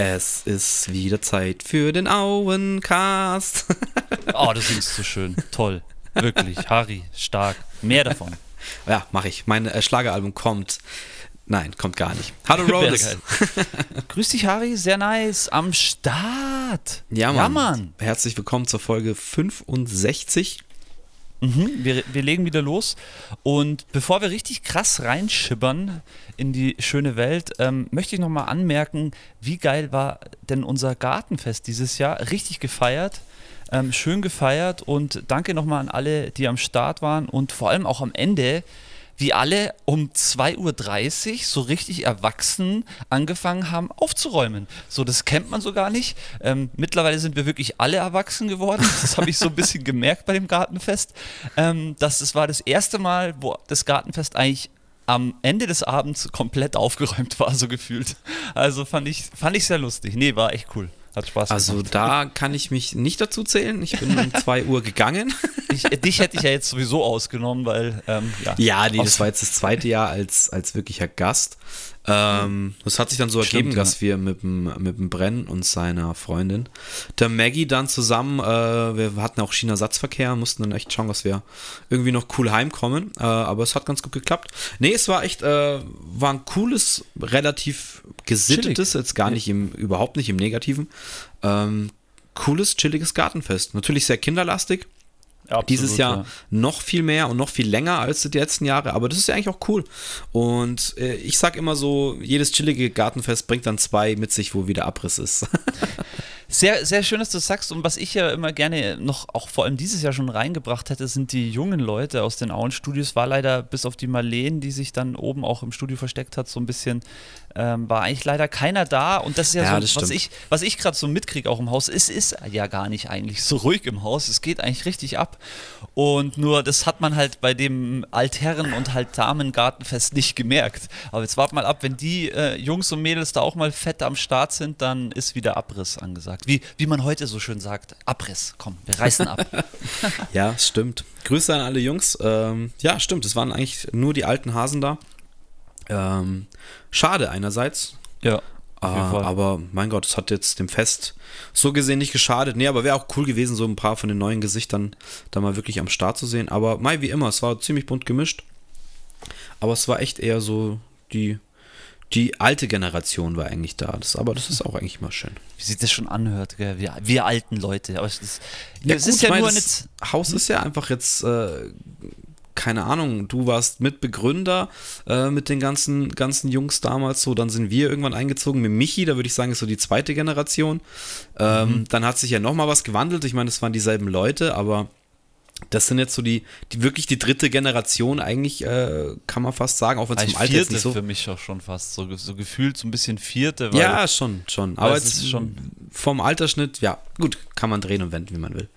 Es ist wieder Zeit für den Auencast. oh, du singst so schön. Toll. Wirklich. Harry, stark. Mehr davon. Ja, mache ich. Mein äh, Schlageralbum kommt. Nein, kommt gar nicht. Hallo Rhodes. Grüß dich, Harry. Sehr nice. Am Start. Ja, Mann. Ja, Mann. Herzlich willkommen zur Folge 65 Mhm, wir, wir legen wieder los. Und bevor wir richtig krass reinschibbern in die schöne Welt, ähm, möchte ich nochmal anmerken, wie geil war denn unser Gartenfest dieses Jahr? Richtig gefeiert. Ähm, schön gefeiert und danke nochmal an alle, die am Start waren und vor allem auch am Ende wie alle um 2.30 Uhr so richtig erwachsen angefangen haben aufzuräumen. So, das kennt man so gar nicht. Ähm, mittlerweile sind wir wirklich alle erwachsen geworden. Das habe ich so ein bisschen gemerkt bei dem Gartenfest. Ähm, das, das war das erste Mal, wo das Gartenfest eigentlich am Ende des Abends komplett aufgeräumt war, so gefühlt. Also fand ich, fand ich sehr lustig. Nee, war echt cool. Hat Spaß also gemacht. Da kann ich mich nicht dazu zählen. Ich bin um 2 Uhr gegangen. Ich, dich hätte ich ja jetzt sowieso ausgenommen, weil ähm, ja. Ja, nee, das war jetzt das zweite Jahr als, als wirklicher Gast. Ähm, das hat sich dann so Stimmt, ergeben, ja. dass wir mit dem, mit dem Brenn und seiner Freundin, der Maggie, dann zusammen, äh, wir hatten auch China-Satzverkehr, mussten dann echt schauen, dass wir irgendwie noch cool heimkommen. Äh, aber es hat ganz gut geklappt. Nee, es war echt, äh, war ein cooles, relativ gesittetes, chillig. jetzt gar nicht im, überhaupt nicht im Negativen, ähm, cooles, chilliges Gartenfest. Natürlich sehr kinderlastig. Absolut, Dieses Jahr ja. noch viel mehr und noch viel länger als die letzten Jahre, aber das ist ja eigentlich auch cool. Und äh, ich sag immer so, jedes chillige Gartenfest bringt dann zwei mit sich, wo wieder Abriss ist. Sehr, sehr schön, dass du sagst. Und was ich ja immer gerne noch, auch vor allem dieses Jahr schon reingebracht hätte, sind die jungen Leute aus den Auen-Studios. War leider bis auf die Marleen, die sich dann oben auch im Studio versteckt hat, so ein bisschen, ähm, war eigentlich leider keiner da. Und das ist ja, ja so, was ich, was ich gerade so mitkriege auch im Haus. Es ist ja gar nicht eigentlich so ruhig im Haus. Es geht eigentlich richtig ab. Und nur, das hat man halt bei dem Altherren- und halt Damengartenfest nicht gemerkt. Aber jetzt wart mal ab, wenn die äh, Jungs und Mädels da auch mal fett am Start sind, dann ist wieder Abriss angesagt gesagt. Wie, wie man heute so schön sagt, Abriss, komm, wir reißen ab. ja, stimmt. Grüße an alle Jungs. Ähm, ja, stimmt, es waren eigentlich nur die alten Hasen da. Ähm, schade einerseits. Ja. Äh, aber mein Gott, es hat jetzt dem Fest so gesehen nicht geschadet. Nee, aber wäre auch cool gewesen, so ein paar von den neuen Gesichtern da mal wirklich am Start zu sehen. Aber Mai, wie immer, es war ziemlich bunt gemischt. Aber es war echt eher so die die alte Generation war eigentlich da. Das, aber das ist auch eigentlich mal schön. Wie sich das schon anhört, gell? Wir, wir alten Leute. Aber es ist, ja, gut, ist ja nur das Haus ist ja einfach jetzt, äh, keine Ahnung, du warst Mitbegründer äh, mit den ganzen, ganzen Jungs damals so. Dann sind wir irgendwann eingezogen mit Michi, da würde ich sagen, ist so die zweite Generation. Ähm, mhm. Dann hat sich ja nochmal was gewandelt. Ich meine, es waren dieselben Leute, aber das sind jetzt so die, die wirklich die dritte Generation eigentlich, äh, kann man fast sagen, auch wenn es vom Alter jetzt nicht so... für mich auch schon fast, so, so gefühlt so ein bisschen vierte. Weil, ja, schon, schon. Aber jetzt schon vom Altersschnitt, ja, gut, kann man drehen und wenden, wie man will.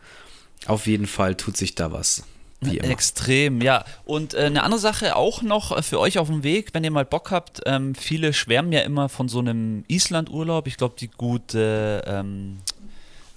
Auf jeden Fall tut sich da was. Wie immer. Extrem, ja. Und äh, eine andere Sache auch noch äh, für euch auf dem Weg, wenn ihr mal Bock habt, ähm, viele schwärmen ja immer von so einem Island-Urlaub. Ich glaube, die gute ähm,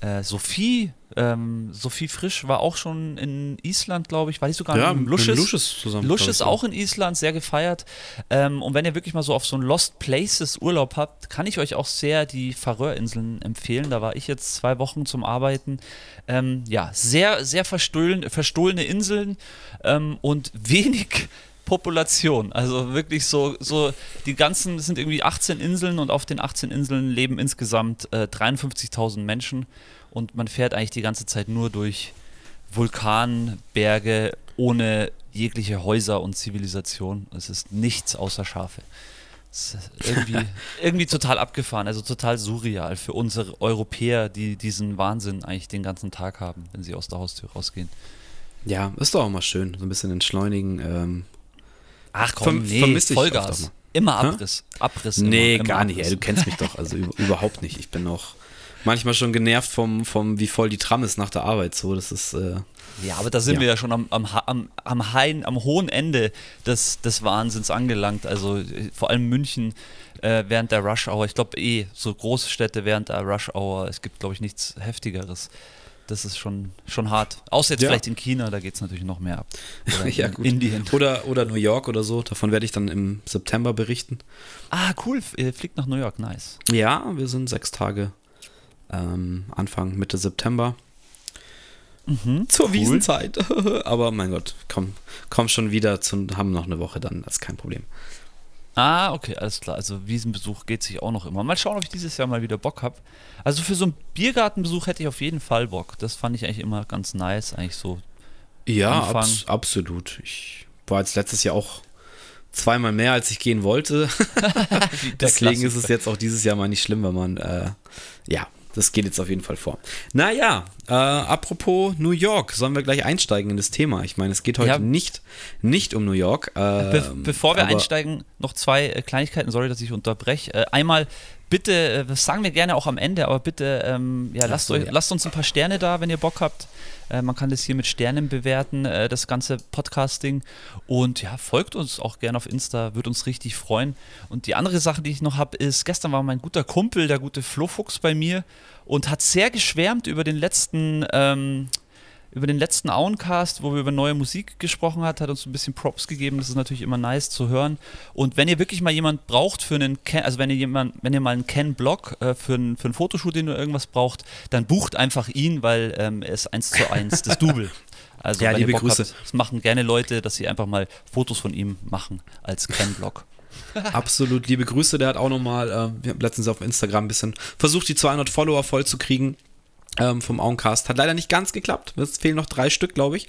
äh, Sophie ähm, Sophie Frisch war auch schon in Island, glaube ich. War die sogar ja, in Lusches? Lusches zusammen. Lusches auch in Island, sehr gefeiert. Ähm, und wenn ihr wirklich mal so auf so einen Lost Places Urlaub habt, kann ich euch auch sehr die Färöerinseln empfehlen. Da war ich jetzt zwei Wochen zum Arbeiten. Ähm, ja, sehr, sehr verstohlen, verstohlene Inseln ähm, und wenig Population. Also wirklich so, so die ganzen, es sind irgendwie 18 Inseln und auf den 18 Inseln leben insgesamt äh, 53.000 Menschen und man fährt eigentlich die ganze Zeit nur durch Vulkanberge ohne jegliche Häuser und Zivilisation. Es ist nichts außer Schafe. Es ist irgendwie, irgendwie total abgefahren, also total surreal für unsere Europäer, die diesen Wahnsinn eigentlich den ganzen Tag haben, wenn sie aus der Haustür rausgehen. Ja, ist doch auch mal schön, so ein bisschen entschleunigen. Ähm, Ach komm, Ver nee, Vollgas. Immer Abriss. Abriss. Nee, immer, gar immer nicht. Ey, du kennst mich doch. Also überhaupt nicht. Ich bin noch manchmal schon genervt vom, vom, wie voll die Tram ist nach der Arbeit. So, das ist. Äh, ja, aber da sind ja. wir ja schon am, am, am, am, Hain, am hohen Ende des, des Wahnsinns angelangt. Also vor allem München äh, während der Rush Hour. Ich glaube eh, so große Städte während der Rush Hour. Es gibt, glaube ich, nichts Heftigeres. das ist schon, schon hart. Außer jetzt Ja. vielleicht in China, da geht es natürlich noch mehr ab. Oder Ja, in gut. Indien. Oder, oder New York oder so. Davon werde ich dann im September berichten. Ah, cool, äh, fliegt nach New York, nice. Ja, wir sind sechs Tage ähm, Anfang, Mitte September. Mhm, Zur cool. Wiesenzeit. Aber mein Gott, komm, komm schon wieder zu, haben noch eine Woche dann, das ist kein Problem. Ah, okay, alles klar. Also Wiesenbesuch geht sich auch noch immer. Mal schauen, ob ich dieses Jahr mal wieder Bock habe. Also für so einen Biergartenbesuch hätte ich auf jeden Fall Bock. Das fand ich eigentlich immer ganz nice, eigentlich so. Ja, abs absolut. Ich war jetzt letztes Jahr auch zweimal mehr, als ich gehen wollte. Deswegen ist es jetzt auch dieses Jahr mal nicht schlimm, wenn man, äh, ja, das geht jetzt auf jeden Fall vor. Naja, äh, apropos New York, sollen wir gleich einsteigen in das Thema? Ich meine, es geht heute Ja. nicht, nicht um New York. Be ähm, bevor wir einsteigen, noch zwei äh, Kleinigkeiten. Sorry, dass ich unterbreche. Äh, einmal, bitte, äh, das sagen wir gerne auch am Ende, aber bitte, ähm, ja, lasst, so, euch, ja. lasst uns ein paar Sterne da, wenn ihr Bock habt. Äh, man kann das hier mit Sternen bewerten, äh, das ganze Podcasting. Und ja, folgt uns auch gerne auf Insta, würde uns richtig freuen. Und die andere Sache, die ich noch habe, ist, gestern war mein guter Kumpel, der gute Flo Fuchs bei mir und hat sehr geschwärmt über den letzten, ähm, über den letzten Auencast, wo wir über neue Musik gesprochen hat, hat uns ein bisschen Props gegeben. Das ist natürlich immer nice zu hören. Und wenn ihr wirklich mal jemand braucht für einen Ken, also wenn ihr jemand, wenn ihr mal einen Ken-Blog äh, für, ein, für ein Fotoshooting oder irgendwas braucht, dann bucht einfach ihn, weil ähm, er ist eins zu eins das Double. Also Ja, liebe Grüße. Habt, das machen gerne Leute, dass sie einfach mal Fotos von ihm machen als Ken-Blog. Absolut liebe Grüße. Der hat auch nochmal, äh, wir haben letztens auf Instagram ein bisschen versucht, die 200 Follower voll zu kriegen ähm, vom Auencast. Hat leider nicht ganz geklappt. Es fehlen noch drei Stück, glaube ich.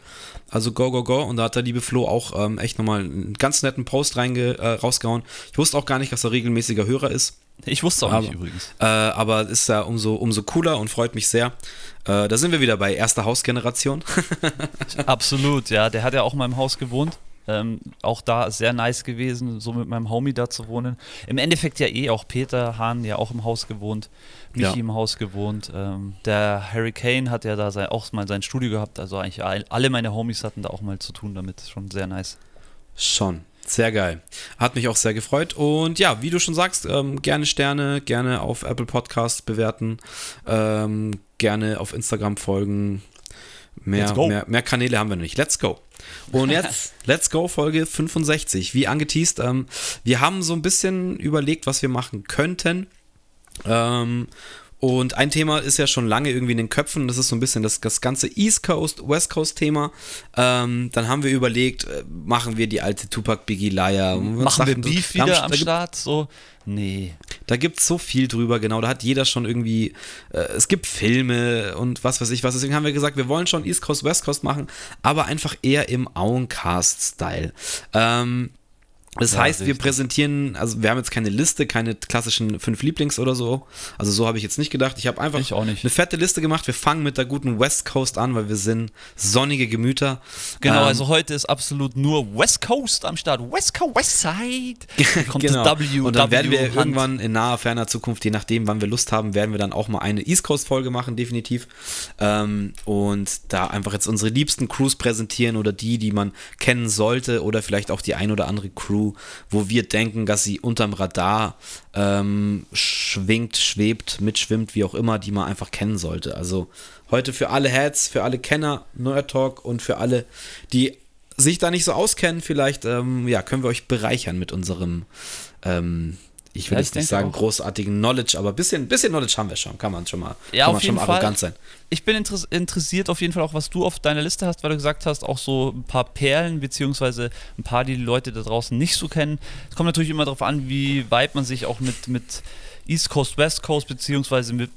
Also go, go, go. Und da hat der liebe Flo auch ähm, echt nochmal einen ganz netten Post reinge äh, rausgehauen. Ich wusste auch gar nicht, dass er regelmäßiger Hörer ist. Ich wusste auch Aber- nicht übrigens. Äh, aber ist ja umso, umso cooler und freut mich sehr. Äh, da sind wir wieder bei erster Hausgeneration. Absolut, ja. Der hat ja auch in meinem Haus gewohnt. Ähm, auch da sehr nice gewesen, so mit meinem Homie da zu wohnen. Im Endeffekt ja eh auch Peter Hahn ja auch im Haus gewohnt, Michi Ja. im Haus gewohnt. Ähm, der Harry Kane hat ja da sein, auch mal sein Studio gehabt, also eigentlich all- alle meine Homies hatten da auch mal zu tun damit. Schon sehr nice. Schon. Sehr geil. Hat mich auch sehr gefreut. Und ja, wie du schon sagst, ähm, gerne Sterne, gerne auf Apple Podcasts bewerten, ähm, gerne auf Instagram folgen. Mehr, mehr, mehr Kanäle haben wir noch nicht. Let's go. Und jetzt, let's go, Folge 65. Wie angeteased, ähm, wir haben so ein bisschen überlegt, was wir machen könnten. Ähm, und ein Thema ist ja schon lange irgendwie in den Köpfen, das ist so ein bisschen das, das ganze East Coast, West Coast Thema. Ähm, dann haben wir überlegt, äh, machen wir die alte Tupac Biggie Leier. Machen wir Beef wieder da, am Start? So, nee. da gibt es so viel drüber, genau. Da hat jeder schon irgendwie, äh, es gibt Filme und was weiß ich was. Deswegen haben wir gesagt, wir wollen schon East Coast, West Coast machen, aber einfach eher im Auencast-Style. Ähm, das Ja, heißt, wir richtig. präsentieren, also wir haben jetzt keine Liste, keine klassischen fünf Lieblings oder so. Also so habe ich jetzt nicht gedacht. Ich habe einfach Ich auch nicht. eine fette Liste gemacht. Wir fangen mit der guten West Coast an, weil wir sind sonnige Gemüter. Genau, Ähm, also heute ist absolut nur West Coast am Start. West Coast, West Side. Kommt genau. das W. und dann werden wir W-Hand. irgendwann in naher, ferner Zukunft, je nachdem, wann wir Lust haben, werden wir dann auch mal eine East Coast-Folge machen, definitiv. Ähm, und da einfach jetzt unsere liebsten Crews präsentieren oder die, die man kennen sollte oder vielleicht auch die ein oder andere Crew, wo wir denken, dass sie unterm Radar ähm, schwingt, schwebt, mitschwimmt, wie auch immer, die man einfach kennen sollte. Also heute für alle Heads, für alle Kenner, Nerd Talk und für alle, die sich da nicht so auskennen, vielleicht ähm, ja, können wir euch bereichern mit unserem, ähm, ich will Ja, jetzt nicht sagen auch. großartigen Knowledge, aber ein bisschen, bisschen Knowledge haben wir schon, kann man schon mal, Ja, kann auf man schon jeden mal Fall. arrogant sein. Ich bin interess interessiert auf jeden Fall auch, was du auf deiner Liste hast, weil du gesagt hast, auch so ein paar Perlen, beziehungsweise ein paar, die die Leute da draußen nicht so kennen. Es kommt natürlich immer darauf an, wie weit man sich auch mit, mit East Coast, West Coast, beziehungsweise mit,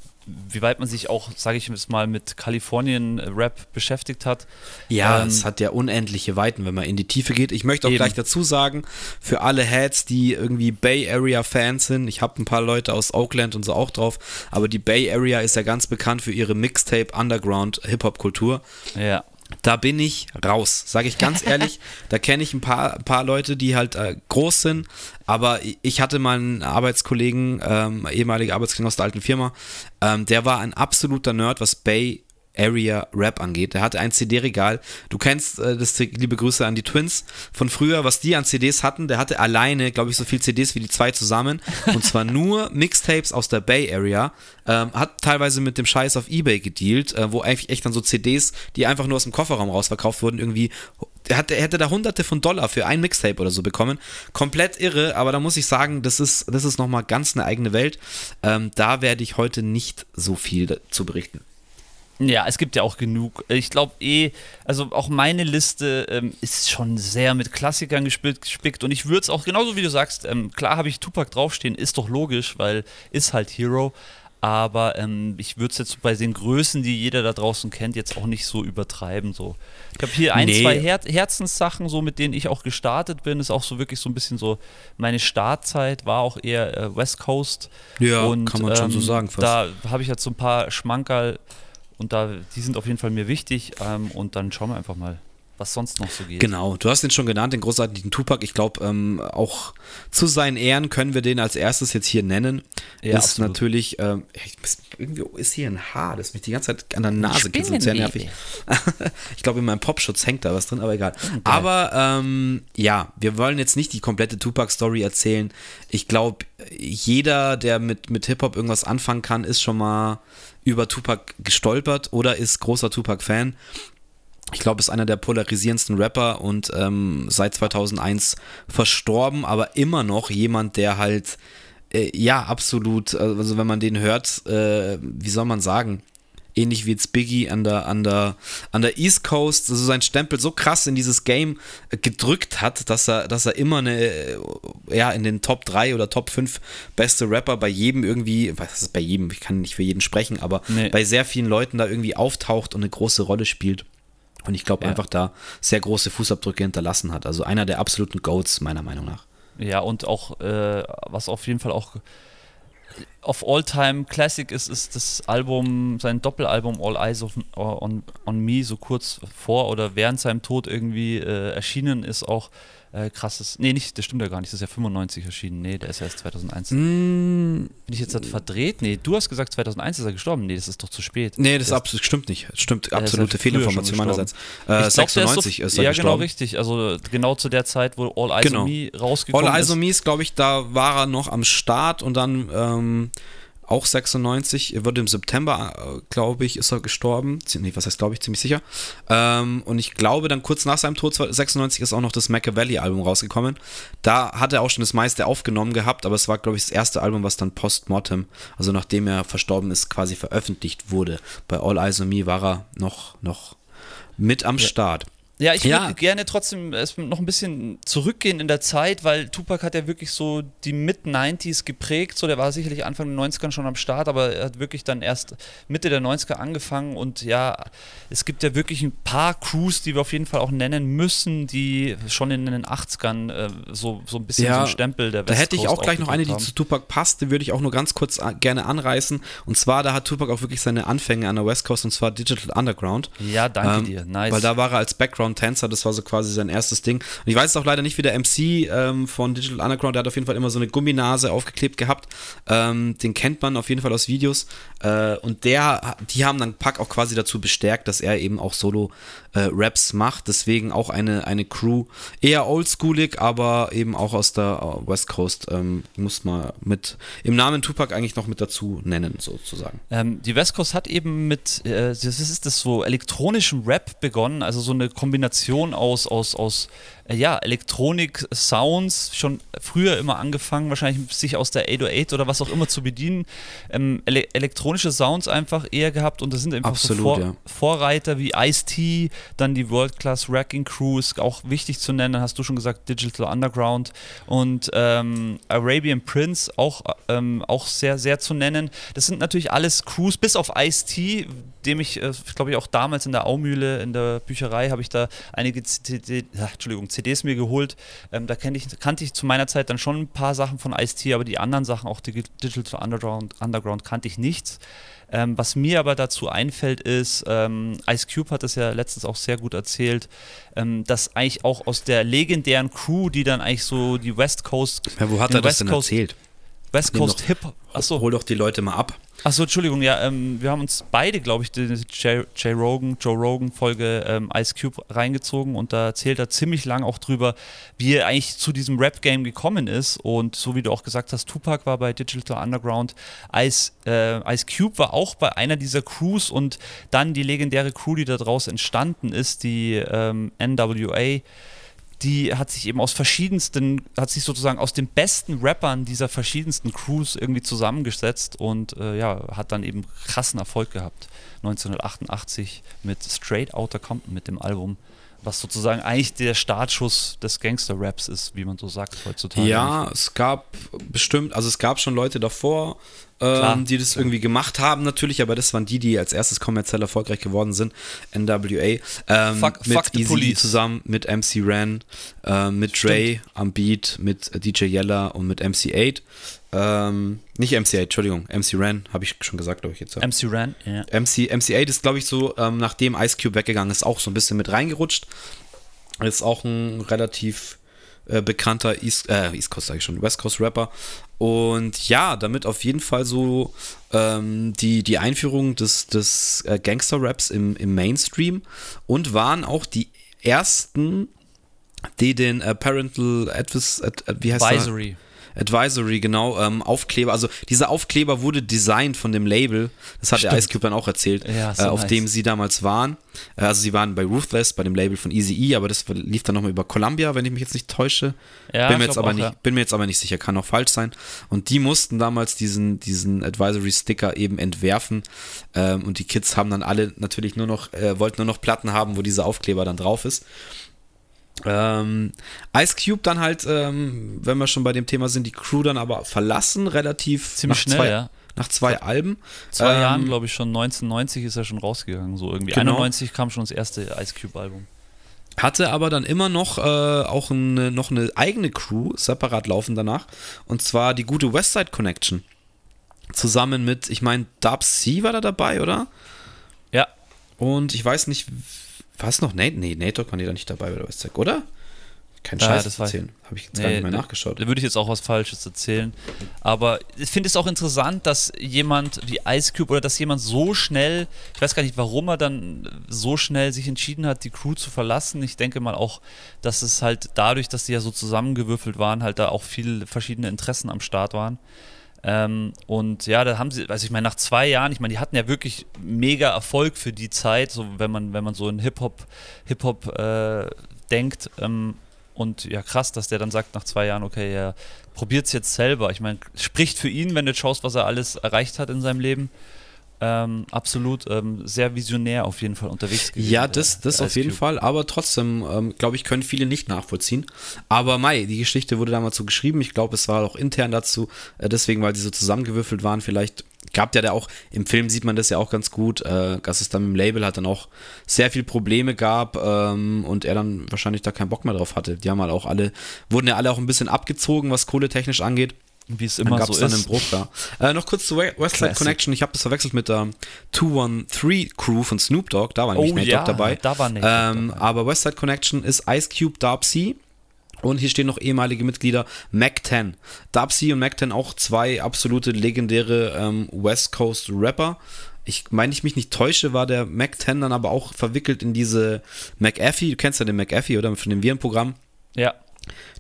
wie weit man sich auch, sage ich jetzt mal, mit Kalifornien-Rap beschäftigt hat. Ja, Ähm, es hat ja unendliche Weiten, wenn man in die Tiefe geht. Ich möchte auch Eben. gleich dazu sagen, für alle Heads, die irgendwie Bay Area Fans sind, ich habe ein paar Leute aus Oakland und so auch drauf, aber die Bay Area ist ja ganz bekannt für ihre Mixtape Underground Hip-Hop Kultur. Ja. Da bin ich raus, sage ich ganz ehrlich. da kenne ich ein paar, ein paar Leute, die halt äh, groß sind, aber ich hatte mal einen Arbeitskollegen, ähm, ehemaliger Arbeitskollegen aus der alten Firma, ähm, der war ein absoluter Nerd, was Bay Area Rap angeht. Der hatte ein CD-Regal. Du kennst äh, das, liebe Grüße an die Twins von früher, was die an CDs hatten. Der hatte alleine, glaube ich, so viel CDs wie die zwei zusammen. Und zwar nur Mixtapes aus der Bay Area. Ähm, hat teilweise mit dem Scheiß auf Ebay gedealt, äh, wo eigentlich echt dann so CDs, die einfach nur aus dem Kofferraum rausverkauft wurden, irgendwie er, hat, er hätte da hunderte von Dollar für ein Mixtape oder so bekommen. Komplett irre, aber da muss ich sagen, das ist, das ist nochmal ganz eine eigene Welt. Ähm, da werde ich heute nicht so viel zu berichten. Ja, es gibt ja auch genug. Ich glaube eh, also auch meine Liste ähm, ist schon sehr mit Klassikern gespickt und ich würde es auch genauso wie du sagst, ähm, klar habe ich Tupac draufstehen, ist doch logisch, weil ist halt Hero. Aber ähm, ich würde es jetzt bei den Größen, die jeder da draußen kennt, jetzt auch nicht so übertreiben. So. Ich habe hier ein, nee. zwei Her Herzenssachen, so mit denen ich auch gestartet bin. Ist auch so wirklich so ein bisschen so, meine Startzeit war auch eher äh, West Coast. Ja, und, kann man schon so ähm, sagen. Fast. Da habe ich jetzt so ein paar Schmankerl und da, die sind auf jeden Fall mir wichtig. Ähm, und dann schauen wir einfach mal, was sonst noch so geht. Genau, du hast den schon genannt, den großartigen Tupac. Ich glaube, ähm, auch zu seinen Ehren können wir den als erstes jetzt hier nennen. Ja, ist absolut. natürlich, ähm, irgendwie ist hier ein Haar, das mich die ganze Zeit an der Nase kitzelt, sehr nervig. ich glaube, in meinem Popschutz hängt da was drin, aber egal. Okay. Aber ähm, ja, wir wollen jetzt nicht die komplette Tupac-Story erzählen. Ich glaube, jeder, der mit, mit Hip-Hop irgendwas anfangen kann, ist schon mal über Tupac gestolpert oder ist großer Tupac-Fan? Ich glaube, ist einer der polarisierendsten Rapper und ähm, seit 2001 verstorben, aber immer noch jemand, der halt, äh, ja, absolut, also wenn man den hört, äh, wie soll man sagen, ähnlich wie jetzt Biggie an der, an der, an der East Coast, also sein Stempel so krass in dieses Game äh, gedrückt hat, dass er, dass er immer eine, äh, ja, in den Top 3 oder Top 5 beste Rapper bei jedem irgendwie, was ist bei jedem, ich kann nicht für jeden sprechen, aber nee. bei sehr vielen Leuten da irgendwie auftaucht und eine große Rolle spielt. Und ich glaube, ja. einfach da sehr große Fußabdrücke hinterlassen hat. Also einer der absoluten Goats, meiner Meinung nach. Ja, und auch, äh, was auf jeden Fall auch auf All-Time Classic ist, ist das Album, sein Doppelalbum All Eyes of, on, on Me, so kurz vor oder während seinem Tod irgendwie äh, erschienen ist, auch äh, krasses. Nee, nicht, das stimmt ja gar nicht. Das ist ja 95 erschienen. Nee, der ist erst 2001. Mm. Bin ich jetzt verdreht? Nee, du hast gesagt, 2001 ist er gestorben. Nee, das ist doch zu spät. Nee, das, absolut, stimmt nicht. Stimmt, absolute halt Fehlinformation meinerseits. Äh, 96 ist, so, ist er Ja, genau, richtig. Also genau zu der Zeit, wo All Eyes genau. on Me rausgekommen All ist. All Eyes on Me ist, glaube ich, da war er noch am Start und dann ähm, auch 96, er wurde im September, äh, glaube ich, ist er gestorben. Nee, was heißt glaube ich, ziemlich sicher. Ähm, und ich glaube, dann kurz nach seinem Tod, 96, ist auch noch das Machiavelli-Album rausgekommen. Da hat er auch schon das meiste aufgenommen gehabt, aber es war, glaube ich, das erste Album, was dann post-mortem, also nachdem er verstorben ist, quasi veröffentlicht wurde. Bei All Eyes on Me war er noch, noch mit am ja. Start. Ja, ich würde gerne trotzdem noch ein bisschen zurückgehen in der Zeit, weil Tupac hat ja wirklich so die Mid-90s geprägt. So, der war sicherlich Anfang der 90er schon am Start, aber er hat wirklich dann erst Mitte der 90er angefangen. Und ja, es gibt ja wirklich ein paar Crews, die wir auf jeden Fall auch nennen müssen, die schon in den 80ern äh, so, so ein bisschen ja, so einen Stempel der West Da hätte ich auch gleich noch eine, die haben. zu Tupac passt, die würde ich auch nur ganz kurz äh, gerne anreißen. Und zwar, da hat Tupac auch wirklich seine Anfänge an der West Coast und zwar Digital Underground. Ja, danke ähm, dir. Nice. Weil da war er als Background Underground-Tänzer, das war so quasi sein erstes Ding. Und ich weiß auch leider nicht, wie der MC ähm, von Digital Underground, der hat auf jeden Fall immer so eine Gumminase aufgeklebt gehabt. Ähm, den kennt man auf jeden Fall aus Videos. Äh, und der, die haben dann Pack auch quasi dazu bestärkt, dass er eben auch Solo-Raps äh, macht. Deswegen auch eine, eine Crew, eher oldschoolig, aber eben auch aus der äh, West Coast. Ähm, muss man mit im Namen Tupac eigentlich noch mit dazu nennen, sozusagen. Ähm, die West Coast hat eben mit, äh, das ist das so elektronischem Rap begonnen, also so eine Kombination aus, aus, aus äh, ja, Elektronik-Sounds, schon früher immer angefangen, wahrscheinlich sich aus der 808 oder was auch immer zu bedienen. Ähm, ele elektronische Sounds einfach eher gehabt und das sind einfach Absolut, so Vor ja. Vorreiter wie Ice-T, dann die World Class Wrecking Crew ist auch wichtig zu nennen, hast du schon gesagt, Digital Underground und ähm, Arabian Prince auch, ähm, auch sehr, sehr zu nennen. Das sind natürlich alles Crews, bis auf Ice-T, dem ich, äh, glaube ich, auch damals in der Aumühle, in der Bücherei, habe ich da einige CD, ach, Entschuldigung, CDs mir geholt. Ähm, da ich, kannte ich zu meiner Zeit dann schon ein paar Sachen von Ice-T, aber die anderen Sachen, auch Digital Underground, Underground kannte ich nichts. Ähm, was mir aber dazu einfällt, ist, ähm, Ice Cube hat das ja letztens auch sehr gut erzählt, ähm, dass eigentlich auch aus der legendären Crew, die dann eigentlich so die West Coast. Ja, wo hat er das denn Coast, erzählt? West Coast Hip. Achso. Hol doch die Leute mal ab. Achso, Entschuldigung, ja, ähm, wir haben uns beide, glaube ich, die J, J. Rogan, Joe Rogan Folge ähm, Ice Cube reingezogen und da erzählt er ziemlich lang auch drüber, wie er eigentlich zu diesem Rap-Game gekommen ist und so wie du auch gesagt hast, Tupac war bei Digital Underground, Ice, äh, Ice Cube war auch bei einer dieser Crews und dann die legendäre Crew, die daraus entstanden ist, die ähm, NWA, die hat sich eben aus verschiedensten, hat sich sozusagen aus den besten Rappern dieser verschiedensten Crews irgendwie zusammengesetzt und äh, ja, hat dann eben krassen Erfolg gehabt. 1988 mit Straight Outta Compton, mit dem Album, was sozusagen eigentlich der Startschuss des Gangster-Raps ist, wie man so sagt heutzutage. Ja, es gab bestimmt, also es gab schon Leute davor, ähm, die das irgendwie gemacht haben natürlich, aber das waren die, die als erstes kommerziell erfolgreich geworden sind. NWA. Ähm, fuck, mit fuck Easy zusammen, mit MC Ren, äh, mit Stimmt. Dre am Beat, mit DJ Yella und mit MC8. Ähm, nicht MC8, Entschuldigung, MC Ren, habe ich schon gesagt, glaube ich jetzt. MC Ren, ja. MC, MC8 ist, glaube ich, so, ähm, nachdem Ice Cube weggegangen ist, auch so ein bisschen mit reingerutscht. Ist auch ein relativ äh, bekannter East, äh, East Coast, sage ich schon, West Coast Rapper. Und ja, damit auf jeden Fall so ähm, die, die Einführung des, des äh, Gangster-Raps im, im Mainstream und waren auch die ersten, die den äh, Parental Advis, ad, wie heißt Advisory. Der? Advisory, genau, ähm, Aufkleber. Also dieser Aufkleber wurde designt von dem Label, das hat Stimmt. der Ice Cube dann auch erzählt, ja, so äh, auf nice. dem sie damals waren. Äh, also sie waren bei Ruthless, bei dem Label von Easy E, aber das lief dann nochmal über Columbia, wenn ich mich jetzt nicht täusche. Ja, bin, mir jetzt aber auch, nicht, ja. bin mir jetzt aber nicht sicher, kann auch falsch sein. Und die mussten damals diesen, diesen Advisory-Sticker eben entwerfen. Ähm, und die Kids haben dann alle natürlich nur noch, äh, wollten nur noch Platten haben, wo dieser Aufkleber dann drauf ist. Ähm, Ice Cube dann halt, ähm, wenn wir schon bei dem Thema sind, die Crew dann aber verlassen, relativ ziemlich schnell, zwei, ja. Nach zwei Alben. Zwei ähm, Jahren, glaube ich, schon 1990 ist er schon rausgegangen, so irgendwie. Genau. 91 kam schon das erste Ice Cube-Album. Hatte aber dann immer noch äh, auch eine, noch eine eigene Crew separat laufen danach. Und zwar die gute Westside Connection. Zusammen mit, ich meine, Dub C war da dabei, oder? Ja. Und ich weiß nicht, war es noch Nate? Nee, Nate war da nicht dabei bei der Westside, oder? Kein Scheiß ja, erzählen. Habe ich jetzt nee, gar nicht mehr nachgeschaut. Da würde ich jetzt auch was Falsches erzählen. Aber ich finde es auch interessant, dass jemand wie Ice Cube oder dass jemand so schnell, ich weiß gar nicht, warum er dann so schnell sich entschieden hat, die Crew zu verlassen. Ich denke mal auch, dass es halt dadurch, dass die ja so zusammengewürfelt waren, halt da auch viele verschiedene Interessen am Start waren. Ähm, und ja, da haben sie, also ich meine, nach zwei Jahren, ich meine, die hatten ja wirklich mega Erfolg für die Zeit, so wenn man, wenn man so in Hip-Hop, Hip-Hop äh, denkt. Ähm, und ja, krass, dass der dann sagt nach zwei Jahren, okay, er probiert es jetzt selber. Ich meine, spricht für ihn, wenn du schaust, was er alles erreicht hat in seinem Leben ähm, absolut ähm, sehr visionär auf jeden Fall unterwegs gewesen. Ja, das, das auf jeden Fall, aber trotzdem, ähm, glaube ich, können viele nicht nachvollziehen. Aber Mai, die Geschichte wurde damals so geschrieben. Ich glaube, es war auch intern dazu, äh, deswegen, weil die so zusammengewürfelt waren. Vielleicht gab ja da auch, im Film sieht man das ja auch ganz gut, äh, dass es dann mit dem Label hat dann auch sehr viel Probleme gab ähm, und er dann wahrscheinlich da keinen Bock mehr drauf hatte. Die haben halt auch alle, wurden ja alle auch ein bisschen abgezogen, was kohletechnisch angeht. Wie es immer so ist. dann einen Bruch da. Äh, noch kurz zu Westside Connection. Ich habe das verwechselt mit der 213 Crew von Snoop Dogg. Da war nämlich oh, Nate ja, Dogg dabei. Da war Nate ähm, dabei. Aber Westside Connection ist Ice Cube, Darb C. Und hier stehen noch ehemalige Mitglieder Mac 10. Darb C und Mac 10 auch zwei absolute legendäre ähm, West Coast Rapper. Ich meine, ich mich nicht täusche, war der Mac 10 dann aber auch verwickelt in diese McAfee. Du kennst ja den McAfee, oder? Von dem Virenprogramm. Ja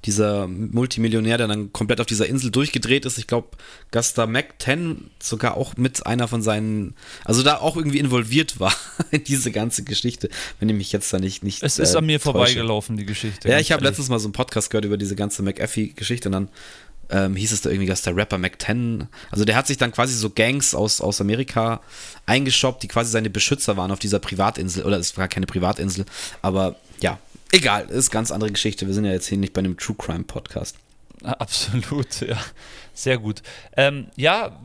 dieser Multimillionär, der dann komplett auf dieser Insel durchgedreht ist. Ich glaube, Gasta Mac 10 sogar auch mit einer von seinen, also da auch irgendwie involviert war in diese ganze Geschichte, wenn ich mich jetzt da nicht. nicht es ist äh, an mir vorbeigelaufen, die Geschichte. Ja, ich habe letztens mal so einen Podcast gehört über diese ganze McAfee-Geschichte und dann ähm, hieß es da irgendwie, dass der Rapper Mac 10, also der hat sich dann quasi so Gangs aus, aus Amerika eingeschoppt, die quasi seine Beschützer waren auf dieser Privatinsel, oder es war keine Privatinsel, aber ja, Egal, ist ganz andere Geschichte. Wir sind ja jetzt hier nicht bei einem True Crime Podcast. Absolut, ja. Sehr gut. Ähm, ja,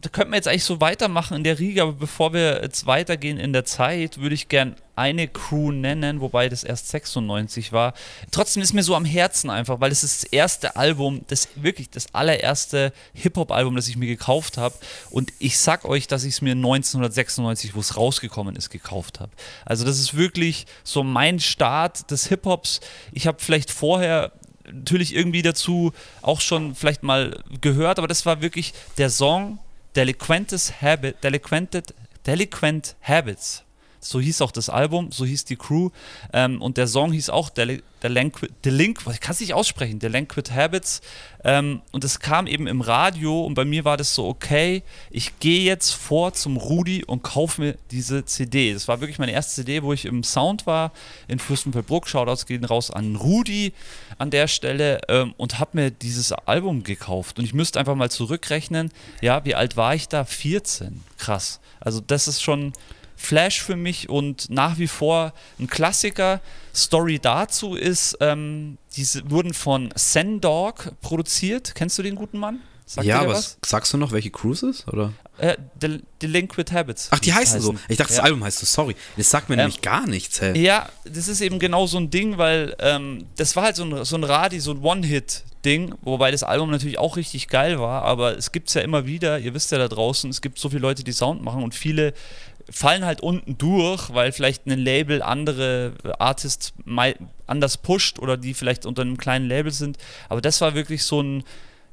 da könnten wir jetzt eigentlich so weitermachen in der Riege, aber bevor wir jetzt weitergehen in der Zeit, würde ich gern eine Crew nennen, wobei das erst 96 war. Trotzdem ist mir so am Herzen einfach, weil es ist das erste Album, das wirklich das allererste Hip-Hop-Album, das ich mir gekauft habe. Und ich sag euch, dass ich es mir 1996, wo es rausgekommen ist, gekauft habe. Also das ist wirklich so mein Start des Hip-Hops. Ich habe vielleicht vorher natürlich irgendwie dazu auch schon vielleicht mal gehört, aber das war wirklich der Song Delinquentes Habit, Delinquented, Delinquent Habits so hieß auch das Album, so hieß die Crew. Ähm, und der Song hieß auch Delinquent, Delinqu ich kann es nicht aussprechen, Delinquent Habits. Ähm, und es kam eben im Radio und bei mir war das so, okay, ich gehe jetzt vor zum Rudi und kaufe mir diese CD. Das war wirklich meine erste CD, wo ich im Sound war, in Fürstenfeldbruck. Shoutouts gehen raus an Rudi an der Stelle ähm, und habe mir dieses Album gekauft. Und ich müsste einfach mal zurückrechnen, ja, wie alt war ich da? 14. Krass. Also das ist schon Flash für mich und nach wie vor ein Klassiker. Story dazu ist, ähm, diese wurden von Sendog produziert. Kennst du den guten Mann? Sagt ja, aber was? sagst du noch, welche Cruises? Oder? Äh, Del Delinquent Habits. Ach, die heißen, heißen, so. Ich dachte, ja. das Album heißt so, sorry. Das sagt mir ähm, nämlich gar nichts, hey. Ja, das ist eben genau so ein Ding, weil ähm, das war halt so ein, so ein Radi, so ein One-Hit-Ding, wobei das Album natürlich auch richtig geil war, aber es gibt es ja immer wieder, ihr wisst ja da draußen, es gibt so viele Leute, die Sound machen und viele fallen halt unten durch, weil vielleicht ein Label andere Artists anders pusht oder die vielleicht unter einem kleinen Label sind. Aber das war wirklich so ein,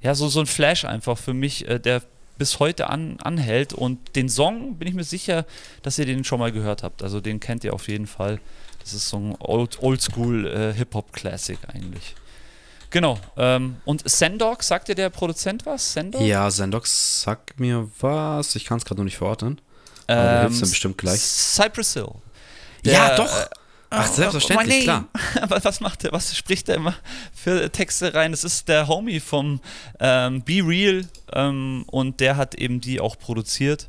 ja, so, so ein Flash einfach für mich, äh, der bis heute an, anhält. Und den Song bin ich mir sicher, dass ihr den schon mal gehört habt. Also den kennt ihr auf jeden Fall. Das ist so ein Old, Oldschool äh, eigentlich. Genau. Ähm, und Sendog, sagt dir der Produzent was? Sendog? Ja, Sendog sagt mir was. Ich kann es gerade noch nicht verorten. Ähm, du hilfst dann bestimmt gleich. Cypress Hill. Der, ja, doch. Äh, Ach, selbstverständlich, klar. Aber was macht er, was spricht er immer für Texte rein? Das ist der Homie vom ähm, Be Real ähm, und der hat eben die auch produziert.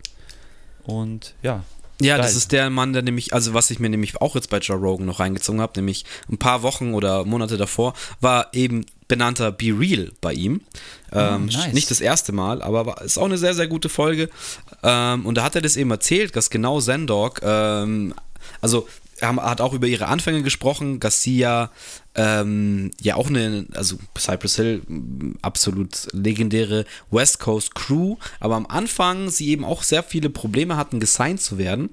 Und ja. Ja, geil. das ist der Mann, der nämlich, also was ich mir nämlich auch jetzt bei Joe Rogan noch reingezogen habe, nämlich ein paar Wochen oder Monate davor, war eben benannter Be Real bei ihm. Ähm, oh, nice. Nicht das erste Mal, aber ist auch eine sehr, sehr gute Folge. Ähm, und da hat er das eben erzählt, dass genau Zendog, ähm, also er hat auch über ihre Anfänge gesprochen, ja, ähm, ja auch eine, also Cypress Hill, absolut legendäre West Coast Crew, aber am Anfang sie eben auch sehr viele Probleme hatten, gesigned zu werden.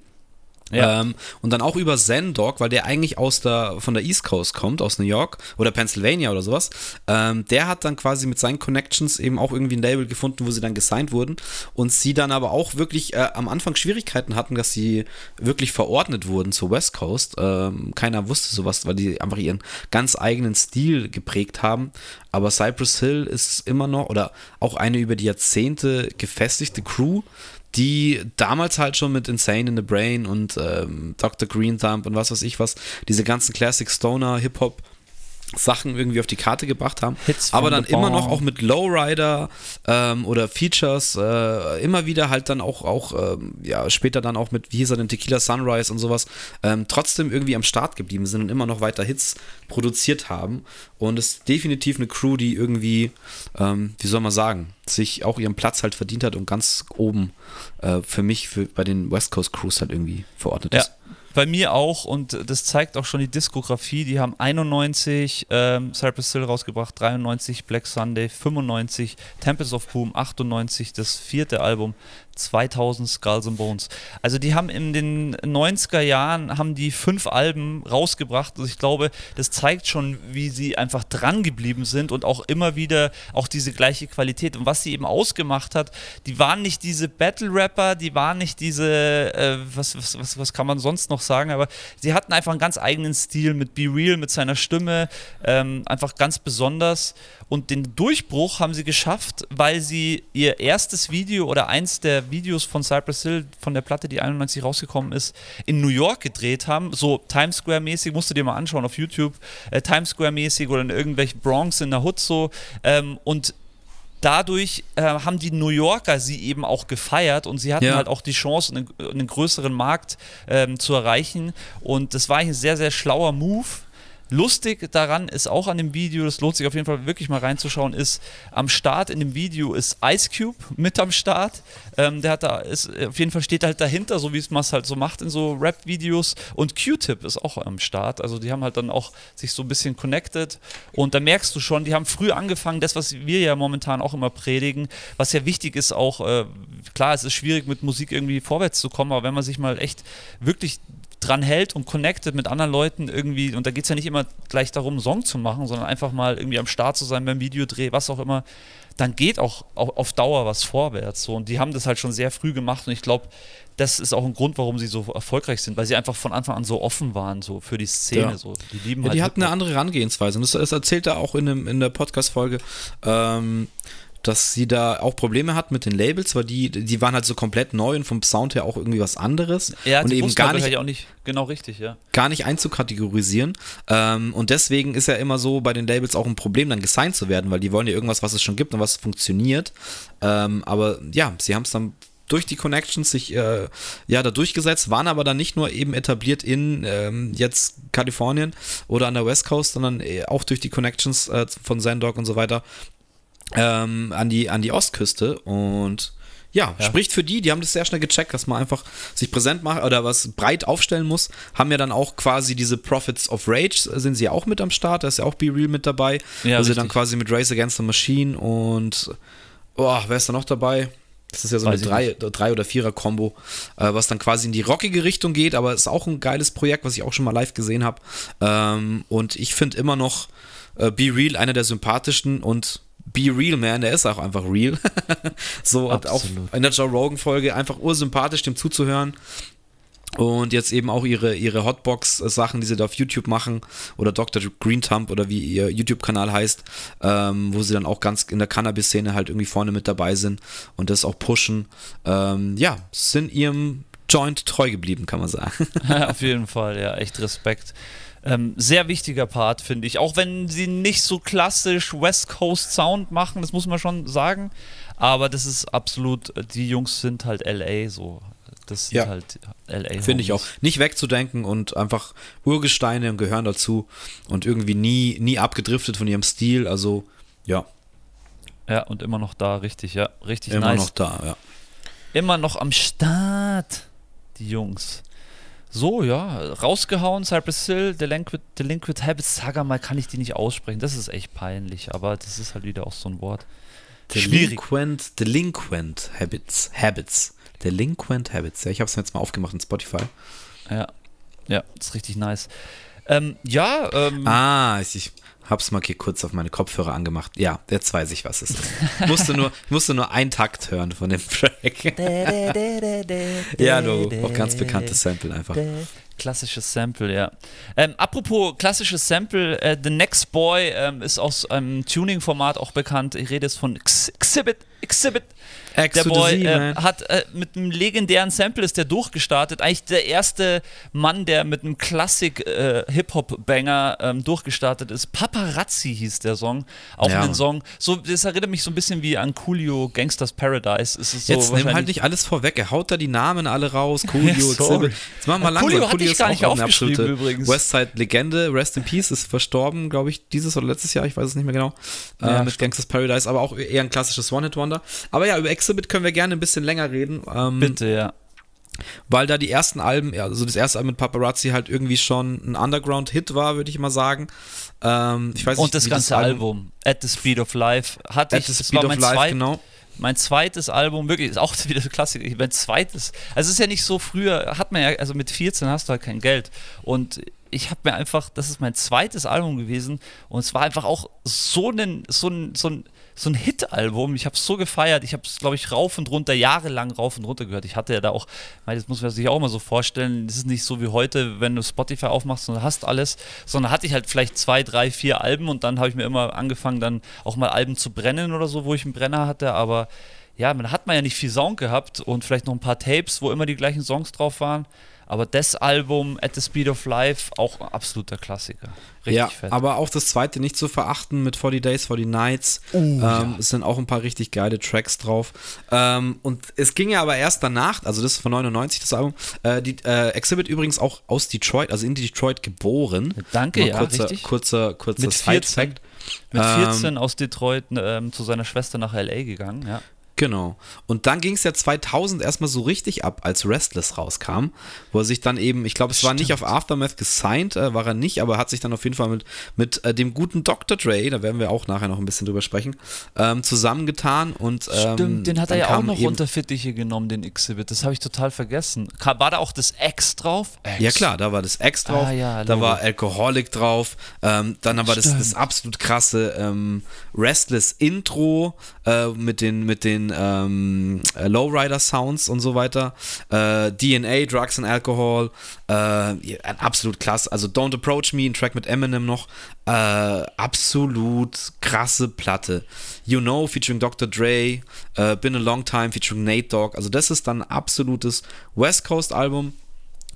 Ja. Ähm, und dann auch über Zendog, weil der eigentlich aus der, von der East Coast kommt, aus New York oder Pennsylvania oder sowas. Ähm, der hat dann quasi mit seinen Connections eben auch irgendwie ein Label gefunden, wo sie dann gesigned wurden. Und sie dann aber auch wirklich äh, am Anfang Schwierigkeiten hatten, dass sie wirklich verordnet wurden zur West Coast. Ähm, keiner wusste sowas, weil die einfach ihren ganz eigenen Stil geprägt haben. Aber Cypress Hill ist immer noch, oder auch eine über die Jahrzehnte gefestigte Crew die damals halt schon mit Insane in the Brain und ähm, Dr. Green Thumb und was weiß ich was, diese ganzen Classic Stoner Hip-Hop Sachen irgendwie auf die Karte gebracht haben, Hits aber dann immer noch auch mit Lowrider ähm, oder Features äh, immer wieder halt dann auch, auch ähm, ja, später dann auch mit, wie hieß er denn, Tequila Sunrise und sowas, ähm, trotzdem irgendwie am Start geblieben sind und immer noch weiter Hits produziert haben und es ist definitiv eine Crew, die irgendwie, ähm, wie soll man sagen, sich auch ihren Platz halt verdient hat und ganz oben äh, für mich für, bei den West Coast Crews halt irgendwie verordnet ja. ist. Bei mir auch und das zeigt auch schon die Diskografie. Die haben 91 ähm, Cypress Hill rausgebracht, 93 Black Sunday, 95 Tempest of Boom, 98 das vierte Album, 2000 Skulls and Bones. Also die haben in den 90er Jahren haben die fünf Alben rausgebracht. Also ich glaube, das zeigt schon, wie sie einfach dran geblieben sind und auch immer wieder auch diese gleiche Qualität. Und was sie eben ausgemacht hat, die waren nicht diese Battle Rapper, die waren nicht diese, äh, was, was, was, was kann man sonst noch sagen, aber sie hatten einfach einen ganz eigenen Stil mit Be Real, mit seiner Stimme, ähm, einfach ganz besonders. Und den Durchbruch haben sie geschafft, weil sie ihr erstes Video oder eins der Videos von Cypress Hill, von der Platte, die 91 rausgekommen ist, in New York gedreht haben. So Times Square-mäßig, musst du dir mal anschauen auf YouTube. Äh, Times Square-mäßig oder in irgendwelchen Bronx in der Hood so. Ähm, und dadurch äh, haben die New Yorker sie eben auch gefeiert und sie hatten ja. halt auch die Chance, einen, einen größeren Markt ähm, zu erreichen. Und das war eigentlich ein sehr, sehr schlauer Move Lustig daran ist auch an dem Video, das lohnt sich auf jeden Fall wirklich mal reinzuschauen, ist am Start in dem Video ist Ice Cube mit am Start. Ähm, der hat da, ist, auf jeden Fall steht halt dahinter, so wie es man es halt so macht in so Rap-Videos. Und Q-Tip ist auch am Start. Also die haben halt dann auch sich so ein bisschen connected. Und da merkst du schon, die haben früh angefangen, das, was wir ja momentan auch immer predigen, was ja wichtig ist, auch, äh, klar, es ist schwierig mit Musik irgendwie vorwärts zu kommen, aber wenn man sich mal echt wirklich dran hält und connectet mit anderen Leuten irgendwie, und da geht es ja nicht immer gleich darum, einen Song zu machen, sondern einfach mal irgendwie am Start zu sein beim Videodreh, was auch immer, dann geht auch auf Dauer was vorwärts. So. Und die haben das halt schon sehr früh gemacht und ich glaube, das ist auch ein Grund, warum sie so erfolgreich sind, weil sie einfach von Anfang an so offen waren, so für die Szene. Ja. So. Die lieben ja, halt die hatten eine andere Herangehensweise. Und das, das erzählt er auch in, dem, in der Podcast-Folge. Ähm, dass sie da auch Probleme hat mit den Labels, weil die, die waren halt so komplett neu und vom Sound her auch irgendwie was anderes. Ja, und eben gar nicht, auch nicht genau richtig, ja. Gar nicht einzukategorisieren. Ähm, und deswegen ist ja immer so bei den Labels auch ein Problem, dann gesigned zu werden, weil die wollen ja irgendwas, was es schon gibt und was funktioniert. Ähm, aber ja, sie haben es dann durch die Connections sich äh, ja da durchgesetzt, waren aber dann nicht nur eben etabliert in ähm, jetzt Kalifornien oder an der West Coast, sondern äh, auch durch die Connections äh, von Zendog und so weiter ähm, an, die, an die Ostküste und ja, ja, spricht für die, die haben das sehr schnell gecheckt, dass man einfach sich präsent macht oder was breit aufstellen muss. Haben ja dann auch quasi diese Prophets of Rage, sind sie ja auch mit am Start, da ist ja auch Be Real mit dabei. Ja, wo sie dann quasi mit Race Against the Machine und oh, wer ist da noch dabei? Das ist ja so Weiß eine drei, drei, oder vierer Combo, äh, was dann quasi in die rockige Richtung geht, aber ist auch ein geiles Projekt, was ich auch schon mal live gesehen habe. Ähm, und ich finde immer noch äh, Be Real einer der sympathischsten und Be Real Man, der ist auch einfach real. so und auch in der Joe Rogan Folge einfach ursympathisch dem zuzuhören. Und jetzt eben auch ihre, ihre Hotbox-Sachen, die sie da auf YouTube machen, oder Dr. Green Thumb oder wie ihr YouTube-Kanal heißt, ähm, wo sie dann auch ganz in der Cannabis-Szene halt irgendwie vorne mit dabei sind und das auch pushen. Ähm, ja, sind ihrem Joint treu geblieben, kann man sagen. auf jeden Fall, ja, echt Respekt. Ähm, sehr wichtiger Part, finde ich. Auch wenn sie nicht so klassisch West Coast Sound machen, das muss man schon sagen. Aber das ist absolut, die Jungs sind halt LA so. Das sind ja. halt LA. Finde ich auch. Nicht wegzudenken und einfach Urgesteine und gehören dazu und irgendwie nie, nie abgedriftet von ihrem Stil. Also, ja. Ja, und immer noch da, richtig, ja. Richtig immer nice. Immer noch da, ja. Immer noch am Start, die Jungs. So, ja, rausgehauen, Cypress Hill, Delinquent, Delinquent Habits, sag mal, kann ich die nicht aussprechen. Das ist echt peinlich, aber das ist halt wieder auch so ein Wort. Delinquent, Delinquent Habits, Habits. Delinquent Habits. Ja, ich habe es jetzt mal aufgemacht in Spotify. Ja, ja, ist richtig nice. Ähm, ja, ähm, Ah, ich, Hab's mal hier kurz auf meine Kopfhörer angemacht. Ja, jetzt weiß ich, was es ist. Musste nur, ich musste nur einen Takt hören von dem Track. ja, du, auch ganz bekanntes Sample einfach. Klassisches Sample, ja. Ähm, apropos klassisches Sample, äh, The Next Boy ähm, ist aus einem Tuning-Format auch bekannt. Ich rede jetzt von Exhibit, Exhibit. X der Boy äh, hat äh, mit einem legendären Sample ist der durchgestartet. Eigentlich der erste Mann, der mit einem Klassik-Hip-Hop-Banger äh, ähm, durchgestartet ist. Paparazzi hieß der Song. Auch ja. ein Song. So, das erinnert mich so ein bisschen wie an Coolio Gangsters Paradise. So Jetzt nimm halt nicht alles vorweg. Er haut da die Namen alle raus. Coolio, ja, Jetzt machen wir mal langsam. Coolio, Coolio ist gar nicht auch eine absolute übrigens. Westside-Legende. Rest in Peace ist verstorben, glaube ich, dieses oder letztes Jahr. Ich weiß es nicht mehr genau. Ja, äh, mit Gangsters Paradise. Aber auch eher ein klassisches One-Hit-Wonder. Aber ja, über Exhibit können wir gerne ein bisschen länger reden. Ähm, Bitte, ja. Weil da die ersten Alben, also das erste Album mit Paparazzi halt irgendwie schon ein Underground-Hit war, würde ich mal sagen. Ähm, ich weiß Und nicht, das ganze das Album, Album, At the Speed of Life, hatte At ich, the Speed of Life, genau. Mein zweites Album, wirklich, ist auch wieder so Klassiker. Mein zweites, also es ist ja nicht so, früher hat man ja, also mit 14 hast du halt kein Geld. Und ich habe mir einfach, das ist mein zweites Album gewesen und es war einfach auch so ein, so ein, so ein so ein Hit-Album. Ich habe es so gefeiert. Ich habe es, glaube ich, rauf und runter, jahrelang rauf und runter gehört. Ich hatte ja da auch, das muss man sich auch mal so vorstellen, das ist nicht so wie heute, wenn du Spotify aufmachst und hast alles, sondern hatte ich halt vielleicht zwei, drei, vier Alben und dann habe ich mir immer angefangen, dann auch mal Alben zu brennen oder so, wo ich einen Brenner hatte, aber ja, man hat man ja nicht viel Sound gehabt und vielleicht noch ein paar Tapes, wo immer die gleichen Songs drauf waren. Aber das Album At the Speed of Life, auch ein absoluter Klassiker. Richtig ja, fett. aber auch das zweite nicht zu verachten mit 40 Days, 40 Nights. Uh, ähm, ja. Es sind auch ein paar richtig geile Tracks drauf. Ähm, und es ging ja aber erst danach, also das ist von 99 das Album, äh, die, äh, Exhibit übrigens auch aus Detroit, also in Detroit geboren. Danke, Nur ja, kurzer, richtig. Kurzer, kurzer Side-Fact. Mit 14 ähm, aus Detroit ähm, zu seiner Schwester nach L.A. gegangen, ja. Genau. Und dann ging es ja 2000 erstmal so richtig ab, als Restless rauskam, wo er sich dann eben, ich glaube, es war nicht auf Aftermath gesigned, äh, war er nicht, aber hat sich dann auf jeden Fall mit, mit äh, dem guten Dr. Dre, da werden wir auch nachher noch ein bisschen drüber sprechen, ähm, zusammengetan und ähm, Stimmt, den hat er ja auch noch unter Fittiche genommen, den Exhibit. Das habe ich total vergessen. War da auch das X drauf? X. Ja klar, da war das X drauf, ah, ja, da war Alcoholic drauf, ähm, dann war das, das absolut krasse ähm, Restless Intro äh, mit den, mit den ähm, äh, Lowrider-Sounds und so weiter. Äh, DNA, Drugs and Alcohol, äh, absolut klasse. Also Don't Approach Me, ein Track mit Eminem noch. Äh, absolut krasse Platte. You Know featuring Dr. Dre, äh, Been a Long Time featuring Nate Dogg. Also das ist dann ein absolutes West Coast Album.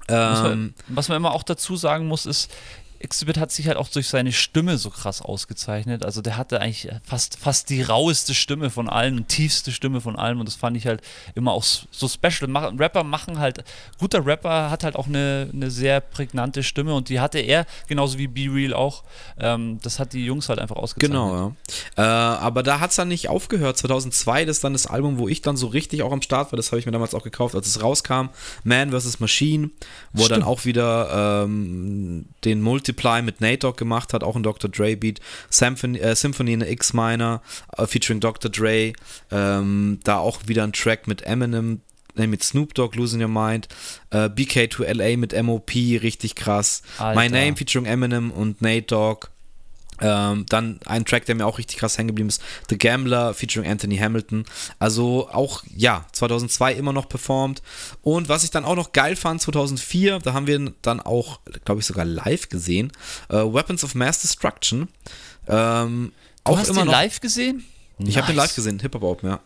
was, man, ähm, was man immer auch dazu sagen muss, ist, Exhibit hat sich halt auch durch seine Stimme so krass ausgezeichnet. Also der hatte eigentlich fast, fast die raueste Stimme von allen, tiefste Stimme von allem und das fand ich halt immer auch so special. Rapper machen halt, guter Rapper hat halt auch eine, eine sehr prägnante Stimme und die hatte er, genauso wie Be Real auch. Ähm, das hat die Jungs halt einfach ausgezeichnet. Genau, ja. Äh, aber da hat es dann nicht aufgehört. 2002, das ist dann das Album, wo ich dann so richtig auch am Start war. Das habe ich mir damals auch gekauft, als es rauskam. Man vs. Machine, wo Stimmt. er dann auch wieder ähm, den Multi Multiply mit Nate Dogg gemacht hat, auch ein Dr. Dre Beat, Symphony, äh, Symphony in X Minor, äh, featuring Dr. Dre, ähm, da auch wieder ein Track mit Eminem, äh, mit Snoop Dogg, Losing Your Mind, äh, BK2LA mit MOP, richtig krass, Alter. My Name featuring Eminem und Nate Dogg, ähm, dann ein Track, der mir auch richtig krass hängen geblieben ist, The Gambler featuring Anthony Hamilton. Also auch, ja, 2002 immer noch performt. Und was ich dann auch noch geil fand, 2004, da haben wir dann auch, glaube ich, sogar live gesehen, äh, Weapons of Mass Destruction. Ähm, du auch hast immer den noch, live gesehen? Ich nice. habe den live gesehen, Hip-Hop Open, ja.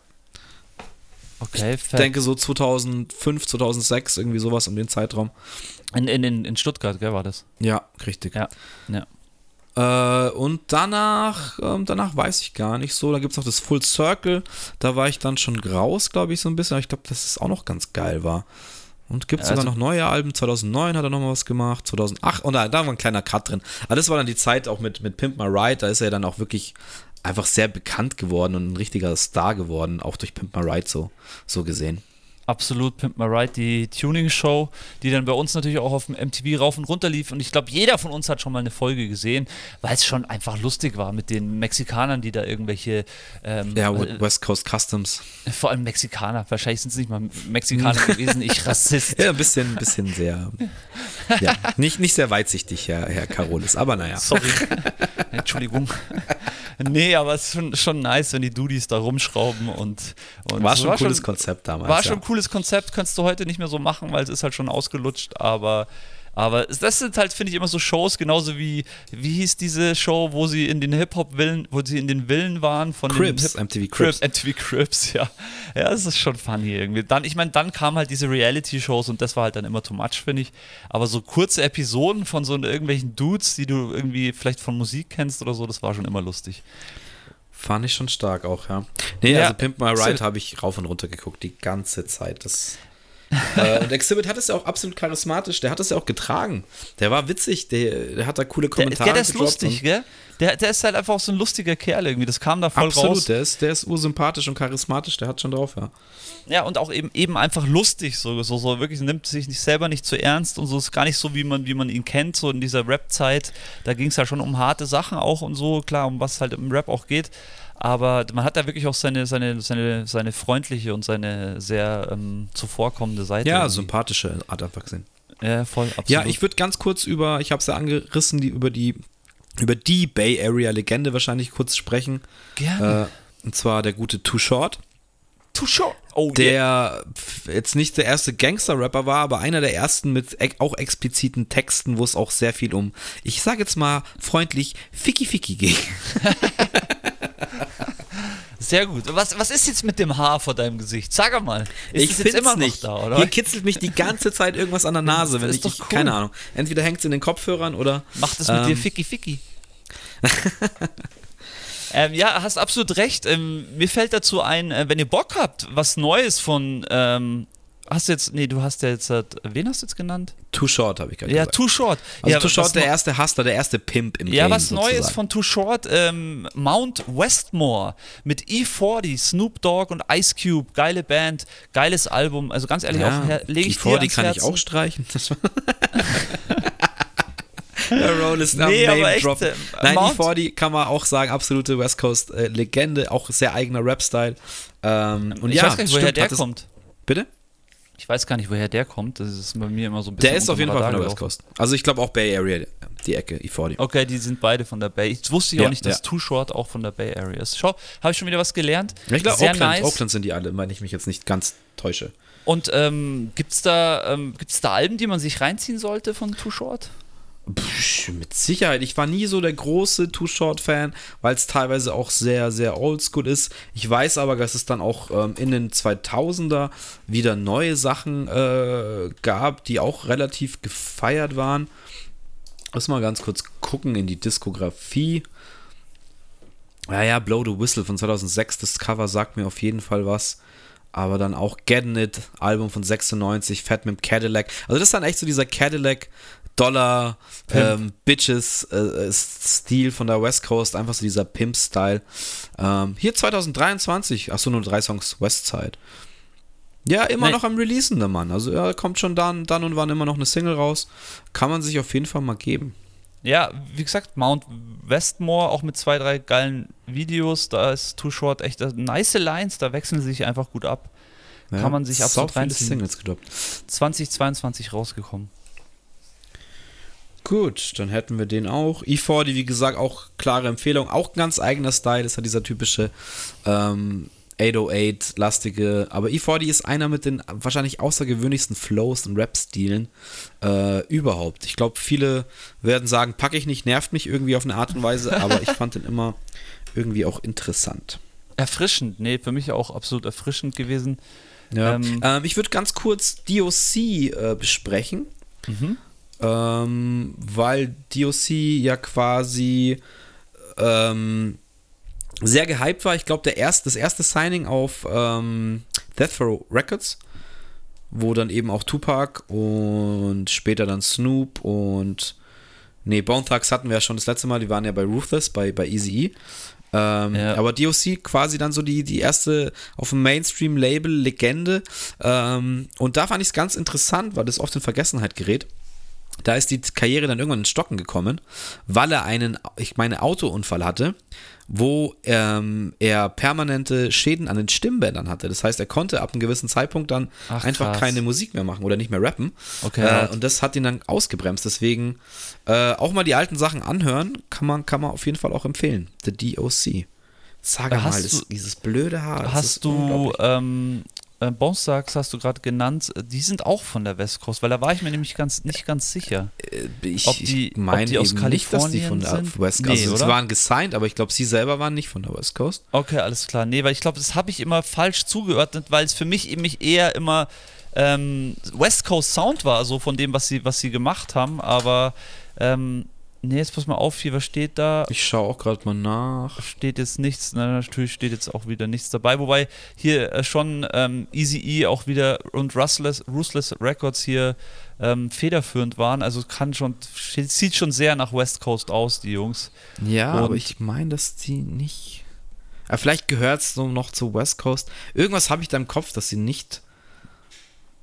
Okay. Ich denke so 2005, 2006, irgendwie sowas um den Zeitraum. In, in, in Stuttgart, gell, war das? Ja, richtig. Ja, ja. Äh, und danach, ähm, danach weiß ich gar nicht so. Da gibt es noch das Full Circle. Da war ich dann schon raus, glaube ich, so ein bisschen. Aber ich glaube, dass es auch noch ganz geil war. Und gibt es also, sogar noch neue Alben. 2009 hat er nochmal was gemacht. 2008, und da, da war ein kleiner Cut drin. Aber das war dann die Zeit auch mit, mit Pimp My Ride. Da ist er dann auch wirklich einfach sehr bekannt geworden und ein richtiger Star geworden. Auch durch Pimp My Ride so, so gesehen absolut Pimp My Ride, die Tuning-Show, die dann bei uns natürlich auch auf dem MTV rauf und runter lief. Und ich glaube, jeder von uns hat schon mal eine Folge gesehen, weil es schon einfach lustig war mit den Mexikanern, die da irgendwelche. Ähm, ja, äh, West Coast Customs. Vor allem Mexikaner. Wahrscheinlich sind es nicht mal Mexikaner gewesen, ich Rassist. Ja, ein bisschen, ein bisschen sehr. ja, nicht, nicht sehr weitsichtig, Herr, Herr Carolis, aber naja. Sorry. Entschuldigung. Nee, aber es ist schon, schon nice, wenn die Dudis da rumschrauben und. und war schon ein cooles schon, Konzept damals. War ja. schon ein cooles Konzept, kannst du heute nicht mehr so machen, weil es ist halt schon ausgelutscht, aber aber das sind halt, finde ich, immer so Shows, genauso wie, wie hieß diese Show, wo sie in den Hip-Hop-Villen, wo sie in den Villen waren von Crips, MTV Crips. MTV Crips, ja. Ja, das ist schon funny irgendwie. Dann, ich meine, dann kamen halt diese Reality-Shows und das war halt dann immer too much, finde ich. Aber so kurze Episoden von so irgendwelchen Dudes, die du irgendwie vielleicht von Musik kennst oder so, das war schon immer lustig. Fand ich schon stark auch, ja. Nee, ja, also Pimp My Ride habe ich rauf und runter geguckt, die ganze Zeit. Das äh, und Exhibit hat es ja auch absolut charismatisch, der hat es ja auch getragen. Der war witzig, der, der hat da coole Kommentare. Der, der ist lustig, gell? Der, der ist halt einfach auch so ein lustiger Kerl irgendwie, das kam da voll absolut, raus. Der ist, der ist ursympathisch und charismatisch, der hat schon drauf, ja. Ja, und auch eben, eben einfach lustig, so, so, so wirklich, nimmt sich nicht selber nicht zu ernst und so ist gar nicht so, wie man, wie man ihn kennt, so in dieser Rap-Zeit. Da ging es ja schon um harte Sachen auch und so, klar, um was halt im Rap auch geht. Aber man hat da wirklich auch seine, seine, seine, seine freundliche und seine sehr ähm, zuvorkommende Seite. Ja, irgendwie. sympathische Art einfach gesehen. Ja, voll, absolut. Ja, ich würde ganz kurz über, ich habe es ja angerissen, die, über die über die Bay Area Legende wahrscheinlich kurz sprechen. Gerne. Äh, und zwar der gute Too Short. Too Short. Oh, der yeah. jetzt nicht der erste Gangster-Rapper war, aber einer der ersten mit auch expliziten Texten, wo es auch sehr viel um, ich sage jetzt mal freundlich, Ficky Ficky ging. Sehr gut. Was, was ist jetzt mit dem Haar vor deinem Gesicht? Sag mal. Ist ich finde immer nicht. da, oder? Hier kitzelt mich die ganze Zeit irgendwas an der Nase, wenn ich, cool. keine Ahnung. Entweder hängt es in den Kopfhörern oder. Macht es mit ähm, dir Ficky Ficky. ähm, ja, hast absolut recht. Ähm, mir fällt dazu ein, äh, wenn ihr Bock habt, was Neues von ähm, hast du jetzt, nee, du hast ja jetzt, äh, wen hast du jetzt genannt? Too Short habe ich gerade Ja, gesagt. Too Short. Also ja, Too Short, der erste Hustler, der erste Pimp im Ja, Game was neu ist sozusagen. von Too Short, ähm, Mount Westmore mit E40, Snoop Dogg und Ice Cube, geile Band, geiles Album, also ganz ehrlich, ja, lege ich die dir vor, die ans kann ich Herzen. auch streichen. Der Roll ist am Nee, aber Name echt, Drop. äh, Nein, Mount- E40 kann man auch sagen, absolute West Coast äh, Legende, auch sehr eigener Rap-Style. Ähm, und ich ja, weiß gar nicht, woher stimmt, der kommt. Bitte? Ich weiß gar nicht, woher der kommt. Das ist bei mir immer so ein bisschen. Der ist auf jeden Fall von der West. Coast. Also ich glaube auch Bay Area, die Ecke, E40. Okay, die sind beide von der Bay. Ich wusste ja Ja, auch nicht, dass ja. Too Short auch von der Bay Area ist. Schau, habe ich schon wieder was gelernt. Ich glaube, Oakland, nice. Oakland sind die alle, wenn ich mich jetzt nicht ganz täusche. Und ähm, gibt's da, ähm, gibt's da Alben, die man sich reinziehen sollte von Too Short? Mit Sicherheit. Ich war nie so der große Too Short Fan, weil es teilweise auch sehr, sehr oldschool ist. Ich weiß aber, dass es dann auch ähm, in den 2000er wieder neue Sachen äh, gab, die auch relativ gefeiert waren. Lass mal ganz kurz gucken in die Diskografie. Ja, ja, Blow the Whistle von 2006, das Cover sagt mir auf jeden Fall was. Aber dann auch Getting It, Album von 96, Fat mit Cadillac. Also das ist dann echt so dieser Cadillac Dollar ähm, Bitches äh, äh, Stil von der West Coast, einfach so dieser Pimp-Style. Ähm, hier 2023, achso, nur drei Songs Westside. Ja, immer Nee. noch am Releasen, der Mann. Also er kommt schon dann, dann und wann immer noch eine Single raus. Kann man sich auf jeden Fall mal geben. Ja, wie gesagt, Mount Westmore auch mit zwei, drei geilen Videos. Da ist Too Short echt äh, nice Lines, da wechseln sie sich einfach gut ab. Ja, Kann man sich absolut reinziehen. Singles gedroppt. 2022 rausgekommen. Gut, dann hätten wir den auch. E40, wie gesagt, auch klare Empfehlung. Auch ein ganz eigener Style, ist ja dieser typische ähm, 808-lastige. Aber E40 ist einer mit den wahrscheinlich außergewöhnlichsten Flows und Rap-Stilen äh, überhaupt. Ich glaube, viele werden sagen, packe ich nicht, nervt mich irgendwie auf eine Art und Weise, aber ich fand den immer irgendwie auch interessant. Erfrischend, nee, für mich auch absolut erfrischend gewesen. Ja. Ähm, Ähm, ich würde ganz kurz DOC äh, besprechen. Mhm. Ähm, weil DOC ja quasi ähm, sehr gehypt war. Ich glaube, der erst, das erste Signing auf ähm, Death Row Records, wo dann eben auch Tupac und später dann Snoop und nee, Bone Thugs hatten wir ja schon das letzte Mal, die waren ja bei Ruthless, bei, bei Eazy-E. Ähm, Ja. Aber DOC quasi dann so die, die erste auf dem Mainstream-Label Legende. Ähm, und da fand ich es ganz interessant, weil das oft in Vergessenheit gerät. Da ist die Karriere dann irgendwann ins Stocken gekommen, weil er einen, ich meine, Autounfall hatte, wo ähm, er permanente Schäden an den Stimmbändern hatte. Das heißt, er konnte ab einem gewissen Zeitpunkt dann Ach, einfach krass. keine Musik mehr machen oder nicht mehr rappen. Okay, Äh, und das hat ihn dann ausgebremst. Deswegen äh, auch mal die alten Sachen anhören, kann man, kann man auf jeden Fall auch empfehlen. The DOC. Sage Hast mal, du- dieses blöde Haar. Hast du, ähm, äh, Bones Thugs hast du gerade genannt, äh, die sind auch von der West Coast, weil da war ich mir nämlich ganz, nicht ganz sicher. Äh, ich, ob die- ich meine die aus eben nicht, dass die von der Kalifornien sind? West Coast Nee, also, Sie waren gesigned, aber ich glaube, sie selber waren nicht von der West Coast. Okay, alles klar. Nee, weil ich glaube, das habe ich immer falsch zugeordnet, weil es für mich eben mich eher immer ähm, West Coast Sound war, so von dem, was sie, was sie gemacht haben. Aber ähm, nee, jetzt pass mal auf, hier, was steht da? Ich schaue auch gerade mal nach. Steht jetzt nichts, na, natürlich steht jetzt auch wieder nichts dabei, wobei hier äh, schon ähm, Easy E auch wieder und Ruthless, Ruthless Records hier ähm, federführend waren. Also kann schon, sieht schon sehr nach West Coast aus, die Jungs. Ja, Und- aber ich meine, dass die nicht. Aber vielleicht gehört es so noch zu West Coast. Irgendwas habe ich da im Kopf, dass sie nicht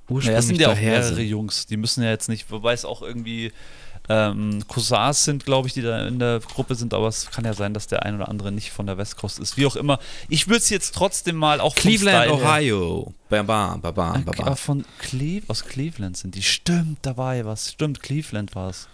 ursprünglich Naja, es sind ja auch mehrere sind. Jungs, die müssen ja jetzt nicht, wobei es auch irgendwie ähm, Cousins sind, glaube ich, die da in der Gruppe sind, aber es kann ja sein, dass der ein oder andere nicht von der West Coast ist. Wie auch immer. Ich würde es jetzt trotzdem mal auch Cleveland, Style Ohio. Bam, bam, bam, bam, bam, bam. von Cle aus Cleveland sind die. Stimmt, da war ja was. Stimmt, Cleveland war es.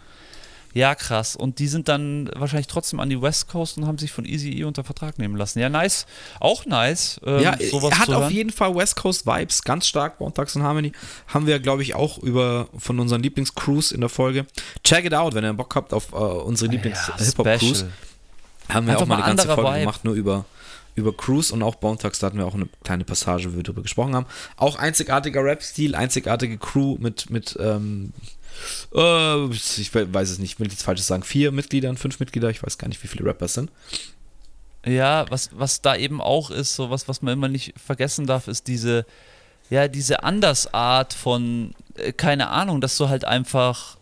Ja, krass. Und die sind dann wahrscheinlich trotzdem an die West Coast und haben sich von Easy E unter Vertrag nehmen lassen. Ja, nice. Auch nice. ähm, Ja, sowas er hat auf hören. jeden Fall West Coast Vibes, ganz stark. Bone Thugs and Harmony haben wir, glaube ich, auch über von unseren Lieblingscrews in der Folge. Check it out, wenn ihr Bock habt auf äh, unsere Lieblings-Hip-Hop-Crews. Special. Haben wir Einfach auch mal eine ganze Folge Vibe. gemacht, nur über, über Cruise und auch Bone Thugs, da hatten wir auch eine kleine Passage, wo wir darüber gesprochen haben. Auch einzigartiger Rap-Stil, einzigartige Crew mit, mit ähm, äh, ich we- weiß es nicht, ich will jetzt falsches sagen, vier Mitgliedern, fünf Mitglieder, ich weiß gar nicht, wie viele Rappers sind. Ja, was, was da eben auch ist, so was, was man immer nicht vergessen darf, ist diese, ja, diese Andersart von, äh, keine Ahnung, dass du halt einfach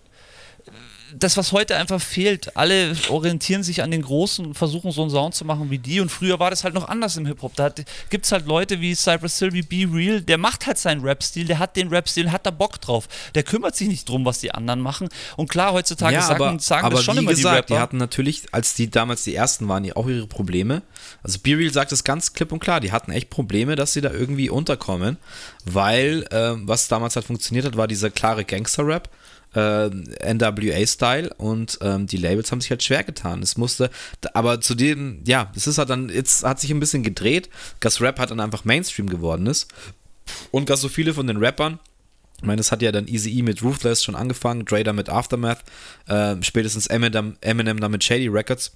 das, was heute einfach fehlt, alle orientieren sich an den Großen und versuchen so einen Sound zu machen wie die. Und früher war das halt noch anders im Hip-Hop. Da gibt es halt Leute wie Cypress Hill, wie Be Real, der macht halt seinen Rap-Stil, der hat den Rap-Stil, hat da Bock drauf. Der kümmert sich nicht drum, was die anderen machen. Und klar, heutzutage ja, sagen, aber, sagen aber das schon wie immer gesagt, die Rapper. die hatten natürlich, als die damals die ersten waren, die auch ihre Probleme. Also Be Real sagt es ganz klipp und klar, die hatten echt Probleme, dass sie da irgendwie unterkommen, weil äh, was damals halt funktioniert hat, war dieser klare Gangster-Rap äh, NWA-Style und ähm, die Labels haben sich halt schwer getan. Es musste, aber zu dem, ja, es ist halt dann, jetzt hat sich ein bisschen gedreht, dass Rap halt dann einfach Mainstream geworden ist. Und dass so viele von den Rappern. Ich meine, das hat ja dann Easy E mit Ruthless schon angefangen, Dre mit Aftermath, äh, spätestens Eminem, Eminem dann mit Shady Records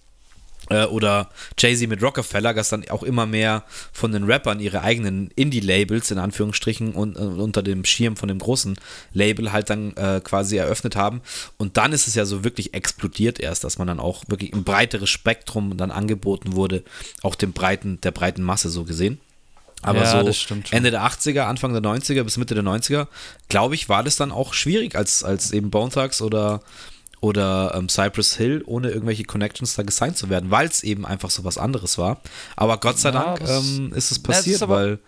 oder Jay-Z mit Rockefeller, dass dann auch immer mehr von den Rappern ihre eigenen Indie-Labels in Anführungsstrichen und äh, unter dem Schirm von dem großen Label halt dann äh, quasi eröffnet haben. Und dann ist es ja so wirklich explodiert erst, dass man dann auch wirklich ein breiteres Spektrum dann angeboten wurde, auch dem breiten, der breiten Masse so gesehen. Aber Ja, so Ende der 80er, Anfang der 90er bis Mitte der 90er, glaube ich, war das dann auch schwierig, als, als eben Bone Thugs oder oder ähm, Cypress Hill ohne irgendwelche Connections da gesigned zu werden, weil es eben einfach so was anderes war. Aber Gott sei Ja, Dank das- ähm, ist es Ja, passiert, aber- weil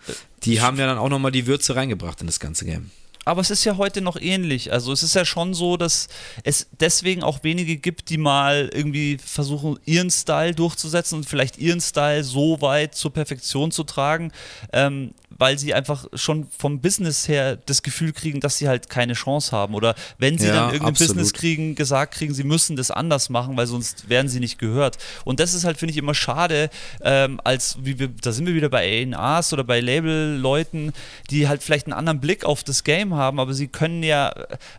die haben ja dann auch nochmal die Würze reingebracht in das ganze Game. Aber es ist ja heute noch ähnlich. Also es ist ja schon so, dass es deswegen auch wenige gibt, die mal irgendwie versuchen, ihren Style durchzusetzen und vielleicht ihren Style so weit zur Perfektion zu tragen, ähm, weil sie einfach schon vom Business her das Gefühl kriegen, dass sie halt keine Chance haben. Oder wenn sie Ja, dann irgendein absolut. Business kriegen, gesagt kriegen, sie müssen das anders machen, weil sonst werden sie nicht gehört. Und das ist halt, finde ich, immer schade, ähm, als wie wir, da sind wir wieder bei A&Rs oder bei Label-Leuten, die halt vielleicht einen anderen Blick auf das Game haben, aber sie können ja,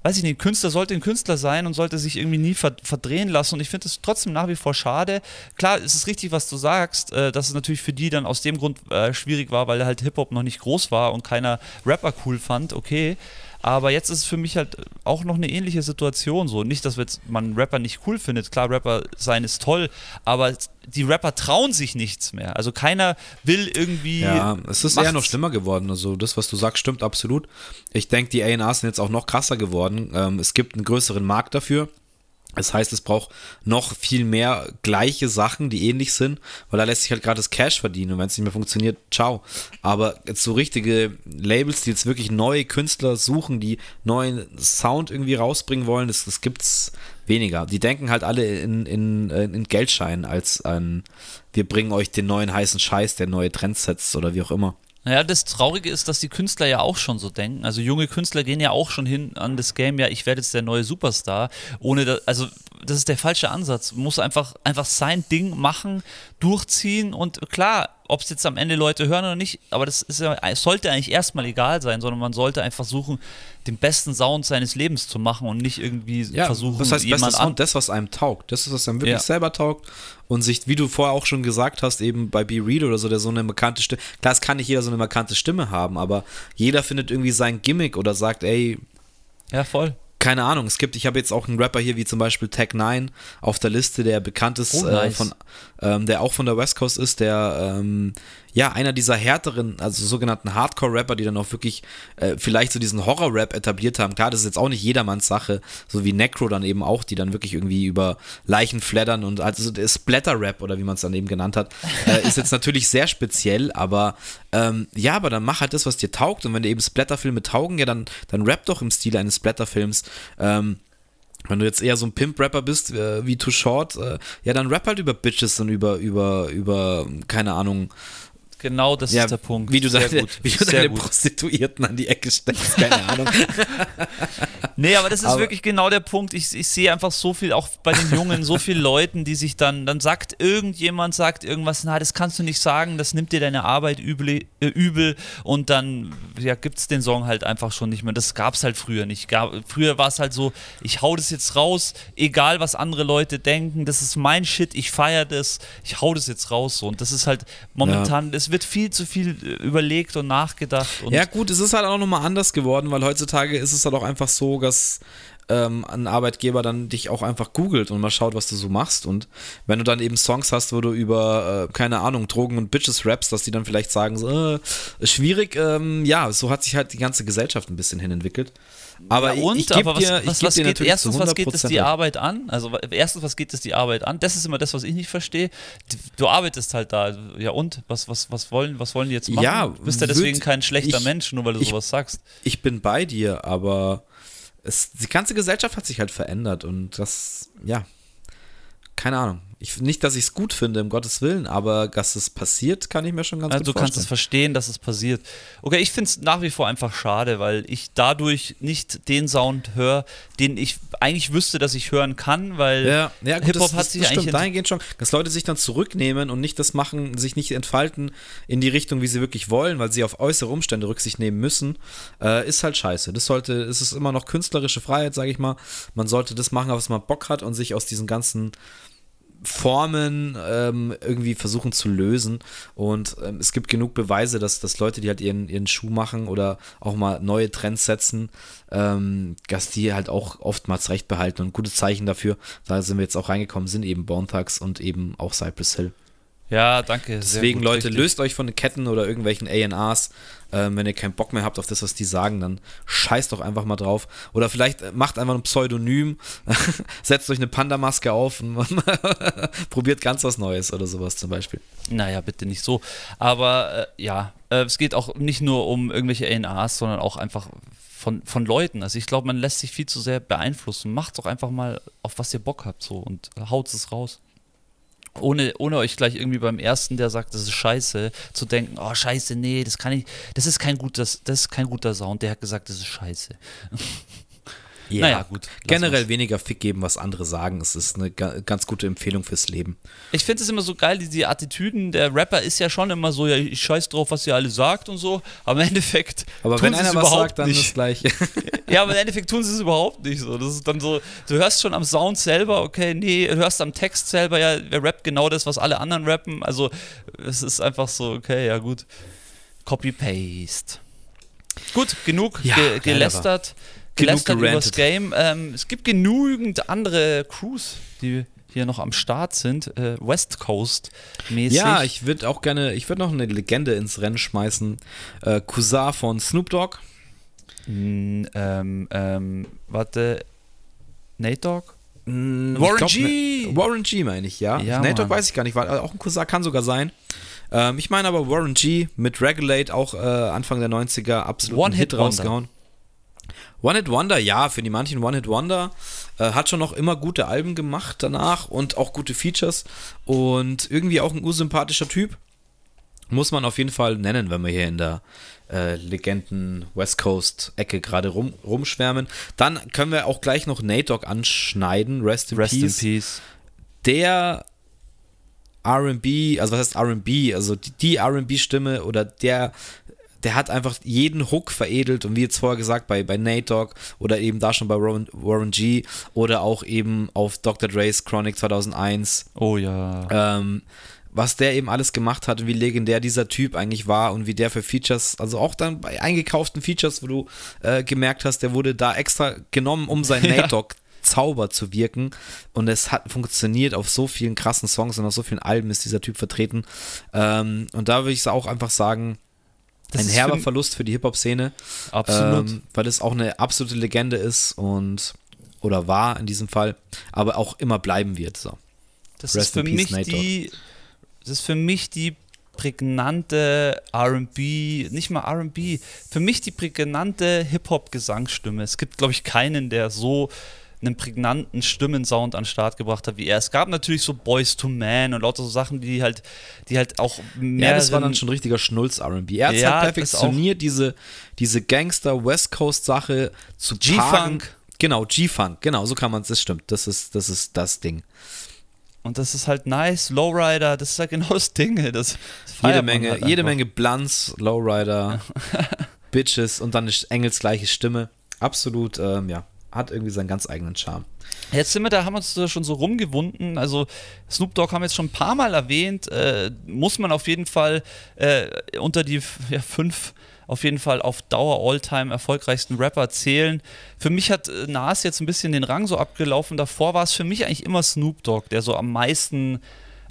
weiß ich nicht, ein Künstler sollte ein Künstler sein und sollte sich irgendwie nie ver verdrehen lassen. Und ich finde es trotzdem nach wie vor schade. Klar, es ist richtig, was du sagst, äh, dass es natürlich für die dann aus dem Grund äh, schwierig war, weil halt Hip-Hop noch nicht groß war und keiner Rapper cool fand, okay. Aber jetzt ist es für mich halt auch noch eine ähnliche Situation so. Nicht, dass jetzt man Rapper nicht cool findet. Klar, Rapper sein ist toll, aber die Rapper trauen sich nichts mehr. Also keiner will irgendwie. Ja, es ist eher macht's. noch schlimmer geworden. Also das, was du sagst, stimmt absolut. Ich denke, die A&Rs sind jetzt auch noch krasser geworden. Ähm, es gibt einen größeren Markt dafür. Das heißt, es braucht noch viel mehr gleiche Sachen, die ähnlich sind, weil da lässt sich halt gerade das Cash verdienen und wenn es nicht mehr funktioniert, ciao. Aber jetzt so richtige Labels, die jetzt wirklich neue Künstler suchen, die neuen Sound irgendwie rausbringen wollen, das, das gibt's weniger. Die denken halt alle in, in, in Geldscheinen als an, wir bringen euch den neuen heißen Scheiß, der neue Trends setzt oder wie auch immer. Naja, das Traurige ist, dass die Künstler ja auch schon so denken. Also junge Künstler gehen ja auch schon hin an das Game, ja, ich werde jetzt der neue Superstar. Ohne da, also das ist der falsche Ansatz. Muss einfach, einfach sein Ding machen, durchziehen und klar, ob es jetzt am Ende Leute hören oder nicht, aber das ist ja, sollte eigentlich erstmal egal sein, sondern man sollte einfach versuchen, den besten Sound seines Lebens zu machen und nicht irgendwie Ja, versuchen, das heißt, jemand an. Sound, das, was einem taugt. Das ist, was einem wirklich Ja. selber taugt. Und sich, wie du vorher auch schon gesagt hast, eben bei Be Real oder so, der so eine markante Stimme. Klar, es kann nicht jeder so eine markante Stimme haben, aber jeder findet irgendwie sein Gimmick oder sagt, ey, Ja, voll. keine Ahnung, es gibt, ich habe jetzt auch einen Rapper hier wie zum Beispiel Tech 9 auf der Liste, der bekannt ist, Oh, äh, nice. von, ähm, der auch von der West Coast ist, der ähm, ja einer dieser härteren, also sogenannten Hardcore-Rapper, die dann auch wirklich äh, vielleicht so diesen Horror-Rap etabliert haben. Klar, das ist jetzt auch nicht jedermanns Sache, so wie Necro dann eben auch, die dann wirklich irgendwie über Leichen flattern und also der Splatter-Rap oder wie man es dann eben genannt hat, äh, ist jetzt natürlich sehr speziell, aber ähm, ja, aber dann mach halt das, was dir taugt und wenn dir eben Splatterfilme taugen, ja, dann, dann rap doch im Stil eines Splatterfilms. Ähm, wenn du jetzt eher so ein Pimp-Rapper bist, äh, wie Too Short, äh, ja, dann rap halt über Bitches und über, über, über, keine Ahnung, Genau das ja, ist der Punkt. wie du, Sehr deine, gut. wie du Sehr deine gut. Prostituierten an die Ecke stellst, keine Ahnung. Nee, aber das ist Aber- wirklich genau der Punkt. Ich, ich sehe einfach so viel, auch bei den Jungen, so viele Leuten, die sich dann, dann sagt irgendjemand, sagt irgendwas, na, das kannst du nicht sagen, das nimmt dir deine Arbeit übel, äh, übel und dann ja, gibt es den Song halt einfach schon nicht mehr. Das gab es halt früher nicht. Gab, früher war es halt so, ich hau das jetzt raus, egal was andere Leute denken, das ist mein Shit, ich feiere das, ich hau das jetzt raus. So. Und das ist halt momentan, es wird viel zu viel äh, überlegt und nachgedacht. Und ja, gut, es ist halt auch nochmal anders geworden, weil heutzutage ist es halt auch einfach so, dass ähm, ein Arbeitgeber dann dich auch einfach googelt und mal schaut, was du so machst. Und wenn du dann eben Songs hast, wo du über, äh, keine Ahnung, Drogen und Bitches rappst, dass die dann vielleicht sagen, so, äh, schwierig, ähm, ja, so hat sich halt die ganze Gesellschaft ein bisschen hin entwickelt. Aber ja, und, ich, ich aber was, dir, was, was dir geht, erstens, was geht es die. Arbeit an? Also erstens, was geht es die Arbeit an? Das ist immer das, was ich nicht verstehe. Du arbeitest halt da. Ja und? Was, was, was, wollen, was wollen die jetzt machen? Ja, du bist ja deswegen kein schlechter ich- Mensch, nur weil du ich- sowas sagst. Ich bin bei dir, aber es, die ganze Gesellschaft hat sich halt verändert und das, ja, keine Ahnung. Ich, nicht, dass ich es gut finde, um Gottes Willen, aber dass es passiert, kann ich mir schon ganz Also gut du kannst es vorstellen. verstehen, dass es passiert. Okay, ich finde es nach wie vor einfach schade, weil ich dadurch nicht den Sound höre, den ich eigentlich wüsste, dass ich hören kann, weil Ja, ja Hip-Hop hat sich das eigentlich stimmt dahingehend schon, dass Leute sich dann zurücknehmen und nicht das machen, sich nicht entfalten in die Richtung, wie sie wirklich wollen, weil sie auf äußere Umstände Rücksicht nehmen müssen, äh, ist halt scheiße. Das sollte, es ist immer noch künstlerische Freiheit, sage ich mal. Man sollte das machen, auf was man Bock hat und sich aus diesen ganzen Formen ähm, irgendwie versuchen zu lösen. Und ähm, es gibt genug Beweise, dass, dass Leute, die halt ihren, ihren Schuh machen oder auch mal neue Trends setzen, ähm, dass die halt auch oftmals recht behalten. Und gutes Zeichen dafür, da sind wir jetzt auch reingekommen, sind eben Bone Thugs und eben auch Cypress Hill. Ja, danke. sehr Deswegen, gut, Leute, richtig. löst euch von den Ketten oder irgendwelchen ANAs. Ähm, wenn ihr keinen Bock mehr habt auf das, was die sagen, dann scheißt doch einfach mal drauf. Oder vielleicht äh, macht einfach ein Pseudonym, setzt euch eine Panda-Maske auf und probiert ganz was Neues oder sowas zum Beispiel. Naja, bitte nicht so. Aber äh, ja, äh, es geht auch nicht nur um irgendwelche ANAs, sondern auch einfach von, von Leuten. Also ich glaube, man lässt sich viel zu sehr beeinflussen. Macht doch einfach mal, auf was ihr Bock habt so und haut es raus. Ohne, ohne euch gleich irgendwie beim ersten, der sagt, das ist scheiße, zu denken, oh scheiße, nee, das kann ich, das ist kein guter, das ist kein guter Sound, der hat gesagt, das ist scheiße. Naja, gut, Generell weniger Fick geben, was andere sagen. Es ist eine ga ganz gute Empfehlung fürs Leben. Ich finde es immer so geil, die, die Attitüden, der Rapper ist ja schon immer so, ja, ich scheiß drauf, was ihr alle sagt und so, aber im Endeffekt Aber tun wenn sie einer es was überhaupt sagt, dann nicht. das Gleiche. Ja, aber im Endeffekt tun sie es überhaupt nicht so. Das ist dann so, du hörst schon am Sound selber, okay, nee, du hörst am Text selber, ja, wer rappt genau das, was alle anderen rappen. Also es ist einfach so, okay, ja gut. Copy-Paste. Gut, genug Ja, ge gelästert, gelästert übers gerantet. Game. Ähm, es gibt genügend andere Crews, die hier noch am Start sind, äh, West Coast mäßig. ja, ich würde auch gerne, ich würde noch eine Legende ins Rennen schmeißen. Äh, Cousin von Snoop Dogg. Mm, ähm, ähm, warte, Nate Dogg? Mm, Warren glaub, G. Ne, Warren G meine ich, ja. Ja, Nate Dogg weiß ich gar nicht, war auch ein Cousin, kann sogar sein. Ähm, ich meine aber Warren G mit Regulate auch äh, Anfang der 90er absolut One-Hit Hit Wonder. rausgehauen. One-Hit Wonder, ja, für die manchen One-Hit Wonder. Äh, hat schon noch immer gute Alben gemacht danach und auch gute Features und irgendwie auch ein ursympathischer Typ. Muss man auf jeden Fall nennen, wenn wir hier in der äh, Legenden West Coast Ecke gerade rum, rumschwärmen. Dann können wir auch gleich noch Nate Dogg anschneiden. Rest in Rest Peace. in Peace. Der RB, also was heißt RB? Also die, die RB-Stimme oder der, der hat einfach jeden Hook veredelt und wie jetzt vorher gesagt bei, bei Nate Dogg oder eben da schon bei Warren, Warren G oder auch eben auf Dr. Dre's Chronic 2001 Oh ja. ähm, was der eben alles gemacht hat und wie legendär dieser Typ eigentlich war und wie der für Features, also auch dann bei eingekauften Features, wo du äh, gemerkt hast, der wurde da extra genommen, um seinen Ja. Nate Dogg Zauber zu wirken und es hat funktioniert auf so vielen krassen Songs und auf so vielen Alben ist dieser Typ vertreten ähm, und da würde ich auch einfach sagen, ein herber Verlust für die Hip-Hop-Szene, Absolut. ähm, weil es auch eine absolute Legende ist und oder war in diesem Fall, aber auch immer bleiben wird. So. das Rest ist für mich die. Das ist für mich die prägnante RB, nicht mal RB, für mich die prägnante Hip-Hop-Gesangsstimme. Es gibt, glaube ich, keinen, der so einen prägnanten Stimmensound an den Start gebracht hat wie er. Es gab natürlich so Boys to Man und lauter so Sachen, die halt, die halt auch mehr. Ja, das war dann schon richtiger Schnulz-RB. Er hat Ja, halt perfektioniert, diese, diese Gangster-West Coast-Sache zu G-Funk. Genau, G-Funk, genau, so kann man es, das stimmt. Das ist, das ist das Ding. Und das ist halt nice, Lowrider, das ist halt genau das Ding. Das, das Jede Menge, halt jede. Menge Blunts, Lowrider, Bitches und dann ist Engels gleiche Stimme. Absolut, ähm, ja, hat irgendwie seinen ganz eigenen Charme. Jetzt sind wir da, haben wir uns schon so rumgewunden. Also Snoop Dogg haben wir jetzt schon ein paar Mal erwähnt. Äh, muss man auf jeden Fall äh, unter die ja, fünf auf jeden Fall auf Dauer Alltime erfolgreichsten Rapper zählen. Für mich hat äh, Nas jetzt ein bisschen den Rang so abgelaufen. Davor war es für mich eigentlich immer Snoop Dogg, der so am meisten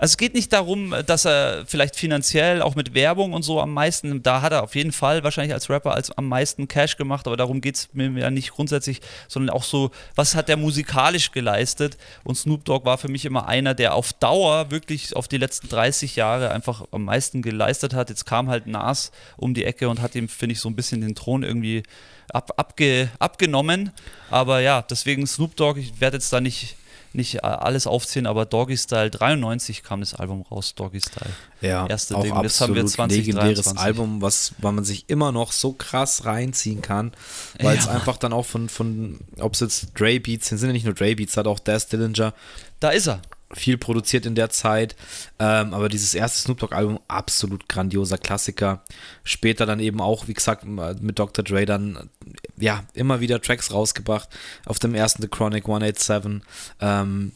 also es geht nicht darum, dass er vielleicht finanziell auch mit Werbung und so am meisten, da hat er auf jeden Fall wahrscheinlich als Rapper als am meisten Cash gemacht, aber darum geht es mir ja nicht grundsätzlich, sondern auch so, was hat er musikalisch geleistet? Und Snoop Dogg war für mich immer einer, der auf Dauer wirklich auf die letzten 30 Jahre einfach am meisten geleistet hat. Jetzt kam halt Nas um die Ecke und hat ihm, finde ich, so ein bisschen den Thron irgendwie ab, abge, abgenommen. Aber ja, deswegen Snoop Dogg, ich werde jetzt da nicht nicht alles aufzählen, aber Doggy Style 93 kam das Album raus, Doggy Style. Ja, Erste auch Ding. absolut das haben wir 20, legendäres Album, was weil man sich immer noch so krass reinziehen kann, weil ja. es einfach dann auch von, von ob es jetzt Dre Beats sind, sind ja nicht nur Dre Beats, hat auch Daz Dillinger. Da ist er viel produziert in der Zeit. Ähm, aber dieses erste Snoop Dogg-Album, absolut grandioser Klassiker. Später dann eben auch, wie gesagt, mit Dr. Dre dann, ja, immer wieder Tracks rausgebracht. Auf dem ersten The Chronic 187. Ähm,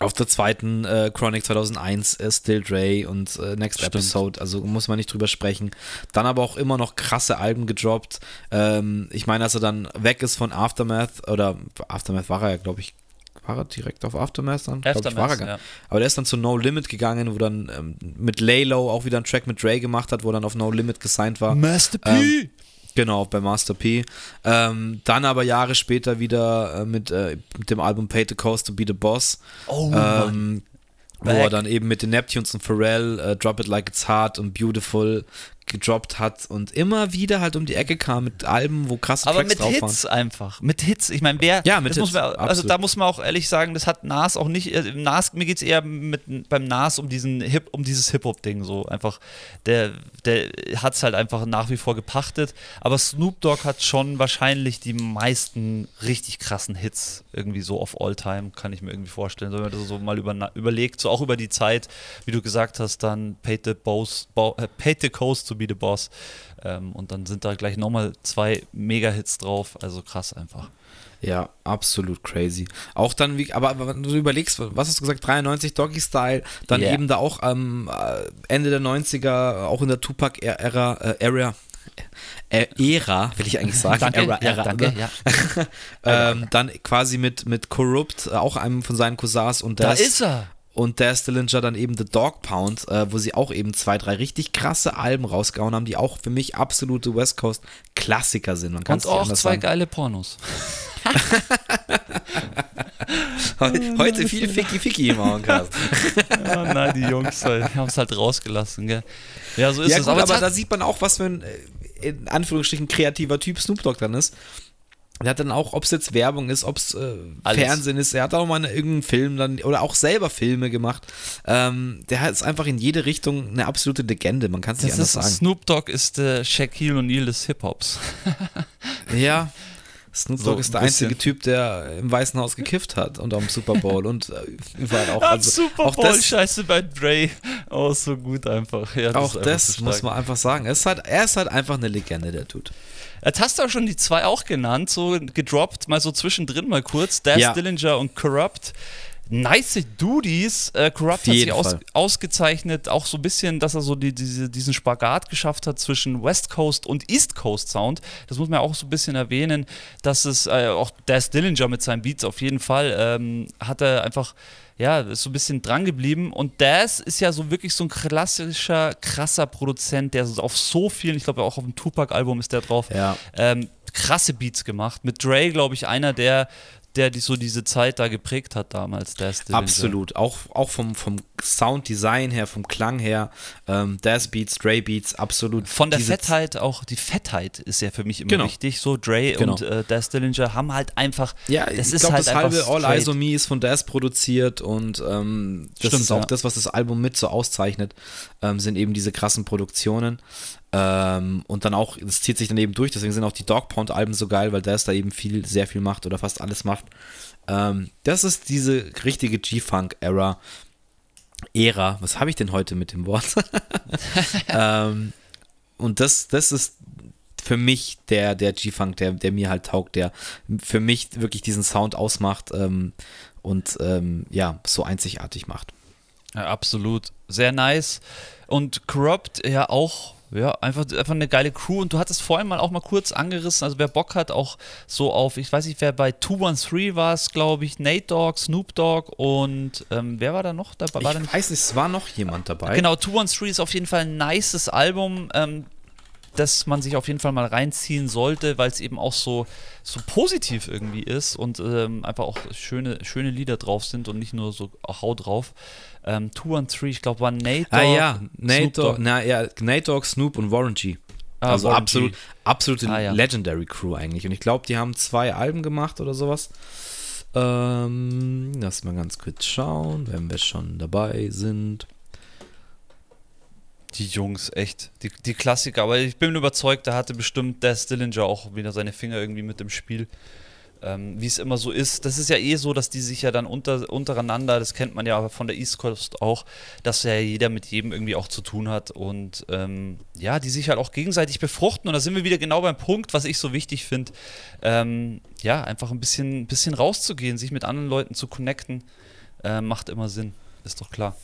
auf der zweiten äh, Chronic 2001 äh, Still Dre und äh, Next Stimmt. Episode, also muss man nicht drüber sprechen. Dann aber auch immer noch krasse Alben gedroppt. Ähm, ich meine, als er dann weg ist von Aftermath, oder Aftermath war er ja, glaube ich, war er direkt auf Aftermath dann? Aftermath, ich, war er ja. Aber der ist dann zu No Limit gegangen, wo dann ähm, mit Laylow auch wieder einen Track mit Dre gemacht hat, wo dann auf No Limit gesigned war. Master P! Ähm, genau, bei Master P. Ähm, dann aber Jahre später wieder äh, mit, äh, mit dem Album Pay the Coast to Be the Boss. Oh, ähm, wo er dann eben mit den Neptunes und Pharrell uh, Drop It Like It's Hard und Beautiful gedroppt hat und immer wieder halt um die Ecke kam mit Alben, wo krasse Aber Tracks mit drauf Hits waren. einfach. Mit Hits. Ich meine, wer. Ja, mit Hits. Man, also da muss man auch ehrlich sagen, das hat Nas auch nicht. Äh, Nas, mir geht es eher mit, beim Nas um diesen Hip, um dieses Hip-Hop-Ding so. Einfach, der, der hat es halt einfach nach wie vor gepachtet. Aber Snoop Dogg hat schon wahrscheinlich die meisten richtig krassen Hits irgendwie so auf All-Time, kann ich mir irgendwie vorstellen. Wenn man das so mal über, überlegt, so auch über die Zeit, wie du gesagt hast, dann Paid the, Bows, äh, Paid the Coast to be the Boss. Ähm, und dann sind da gleich nochmal zwei Mega-Hits drauf. Also krass einfach. Ja, absolut crazy. Auch dann, wie, aber, wenn du überlegst, was hast du gesagt, 93 Doggy Style, dann yeah. eben da auch am äh, Ende der 90er, auch in der Tupac-Ära, äh, Area, äh, Ära, will ich eigentlich sagen. danke, Ära, Ära, danke, ja. ähm, dann quasi mit, mit Corrupt, auch einem von seinen Cousins und das. Da ist er! Und Daz Dillinger dann eben The Dog Pound, äh, wo sie auch eben zwei, drei richtig krasse Alben rausgehauen haben, die auch für mich absolute West Coast Klassiker sind. Man und auch zwei sagen. geile Pornos. Heute viel Ficky Ficky im Augencast. ja, nein, die Jungs die haben es halt rausgelassen, gell? Ja, so ist ja, es. Gut, aber, aber da sieht man auch, was für ein, äh, in Anführungsstrichen, kreativer Typ Snoop Dogg dann ist. Er hat dann auch, ob es jetzt Werbung ist, ob es äh, Fernsehen ist, er hat auch mal eine, irgendeinen Film dann oder auch selber Filme gemacht. Ähm, der ist einfach in jede Richtung eine absolute Legende, man kann es nicht anders sagen. Snoop Dogg ist der Shaquille O'Neal des Hip-Hops. ja, Snoop Dogg so, ist der einzige Typ, der im Weißen Haus gekifft hat und am Super Bowl und äh, überall auch. Also, Super Bowl, das, scheiße bei Dre. Oh, so gut einfach. Ja, auch das, das muss man einfach sagen. Er ist, halt, er ist halt einfach eine Legende, der Dude. Jetzt hast du auch schon die zwei auch genannt, so gedroppt, mal so zwischendrin mal kurz. Daz ja. Dillinger und Corrupt. Nice Duties. Äh, Corrupt hat sich aus, ausgezeichnet, auch so ein bisschen, dass er so die, diese, diesen Spagat geschafft hat zwischen West Coast und East Coast Sound. Das muss man auch so ein bisschen erwähnen, dass es äh, auch Daz Dillinger mit seinen Beats auf jeden Fall ähm, hat er einfach ja, ist so ein bisschen dran geblieben. Und Daz ist ja so wirklich so ein klassischer, krasser Produzent, der auf so vielen, ich glaube auch auf dem Tupac-Album ist der drauf, ja. ähm, krasse Beats gemacht. Mit Dre, glaube ich, einer der der die so diese Zeit da geprägt hat damals, Daz Absolut, auch, auch vom, vom Sounddesign her, vom Klang her, ähm, Daz Beats, Dre Beats, absolut. Von der Fettheit auch, die Fettheit ist ja für mich immer genau. wichtig, so Dre genau. und äh, Daz Dillinger haben halt einfach, ja, das ist glaub, halt das halbe All Eyes on Me ist von Daz produziert und ähm, das Stimmt, ist auch ja. das, was das Album mit so auszeichnet, ähm, sind eben diese krassen Produktionen. Ähm, und dann auch, das zieht sich dann eben durch, deswegen sind auch die Dog Pound Alben so geil, weil Daz da eben viel, sehr viel macht oder fast alles macht. Ähm, das ist diese richtige G-Funk-Ära. Ära, was habe ich denn heute mit dem Wort? ähm, und das, das ist für mich der, der G-Funk, der, der mir halt taugt, der für mich wirklich diesen Sound ausmacht ähm, und ähm, ja, so einzigartig macht. Ja, absolut. Sehr nice. Und Corrupt ja auch ja, einfach, einfach eine geile Crew. Und du hattest vorhin mal auch mal kurz angerissen, also wer Bock hat, auch so auf, ich weiß nicht, wer bei 213 war es, glaube ich, Nate Dogg, Snoop Dogg und ähm, wer war da noch dabei? War ich weiß nicht, es war noch jemand dabei. Genau, 213 ist auf jeden Fall ein nices Album. Ähm, das man sich auf jeden Fall mal reinziehen sollte, weil es eben auch so, so positiv irgendwie ist und ähm, einfach auch schöne, schöne Lieder drauf sind und nicht nur so Hau drauf. Ähm, Two and Three, ich glaube, war Nate ah, Dogg. Ah ja, Nate Dogg, na, ja, Nate Dogg, Snoop und Warren G. Ah, also Warren absolut, G. absolute ah, ja. Legendary Crew eigentlich. Und ich glaube, die haben zwei Alben gemacht oder sowas. Ähm, lass mal ganz kurz schauen, wenn wir schon dabei sind. Die Jungs, echt. Die, die Klassiker. Aber ich bin überzeugt, da hatte bestimmt der Stillinger auch wieder seine Finger irgendwie mit im Spiel. Ähm, Wie es immer so ist. Das ist ja eh so, dass die sich ja dann unter, untereinander, das kennt man ja von der East Coast auch, dass ja jeder mit jedem irgendwie auch zu tun hat. Und ähm, ja, die sich halt auch gegenseitig befruchten. Und da sind wir wieder genau beim Punkt, was ich so wichtig finde. Ähm, ja, einfach ein bisschen, bisschen rauszugehen, sich mit anderen Leuten zu connecten, äh, macht immer Sinn. Ist doch klar.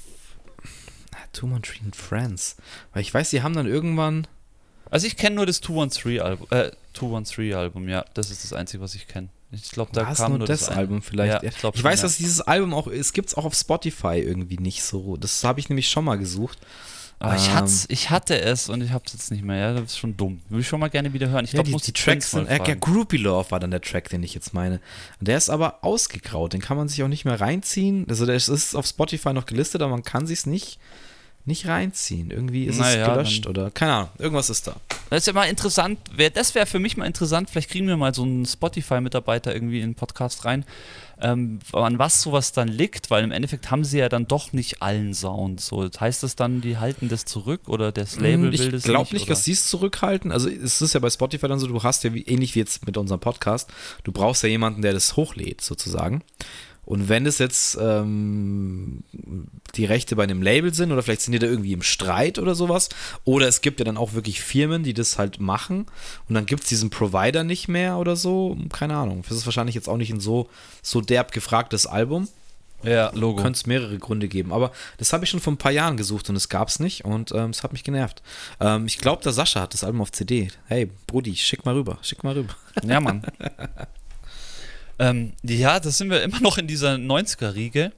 Two One Three and Friends. Weil ich weiß, sie haben dann irgendwann. Also ich kenne nur das 213-Album. Äh, 213-Album, ja. Das ist das Einzige, was ich kenne. Ich glaube, da War kam nur, nur das, das Album vielleicht. Ja, ich, ich weiß, dass dieses Album auch, es gibt es auch auf Spotify irgendwie nicht so. Das habe ich nämlich schon mal gesucht. Aber ich, ähm, ich hatte es und ich habe es jetzt nicht mehr. Ja, das ist schon dumm. Würde ich schon mal gerne wieder hören. Ich ja, glaube, die, die Tracks sind. Äh, ja, Groupie Love war dann der Track, den ich jetzt meine. Und der ist aber ausgegraut. Den kann man sich auch nicht mehr reinziehen. Also, der ist auf Spotify noch gelistet, aber man kann sich es nicht nicht reinziehen. Irgendwie ist naja, es gelöscht oder keine Ahnung, irgendwas ist da. Das ist ja mal interessant, wär, das wäre für mich mal interessant, vielleicht kriegen wir mal so einen Spotify-Mitarbeiter irgendwie in den Podcast rein, ähm, an was sowas dann liegt, weil im Endeffekt haben sie ja dann doch nicht allen Sound. So, heißt das dann, die halten das zurück oder das Label ich will das nicht? Ich glaube nicht, dass sie es zurückhalten. Also es ist ja bei Spotify dann so, du hast ja wie, ähnlich wie jetzt mit unserem Podcast, du brauchst ja jemanden, der das hochlädt sozusagen. Und wenn es jetzt ähm, die Rechte bei einem Label sind oder vielleicht sind die da irgendwie im Streit oder sowas, oder es gibt ja dann auch wirklich Firmen, die das halt machen und dann gibt es diesen Provider nicht mehr oder so, keine Ahnung. Das ist wahrscheinlich jetzt auch nicht ein so, so derb gefragtes Album. Ja, Logo. Könnte es mehrere Gründe geben. Aber das habe ich schon vor ein paar Jahren gesucht und es gab es nicht und ähm, es hat mich genervt. Ähm, ich glaube, der Sascha hat das Album auf CD. Hey, Brudi, schick mal rüber, schick mal rüber. Ja, Mann. Ähm, ja, da sind wir immer noch in dieser 90er-Riege.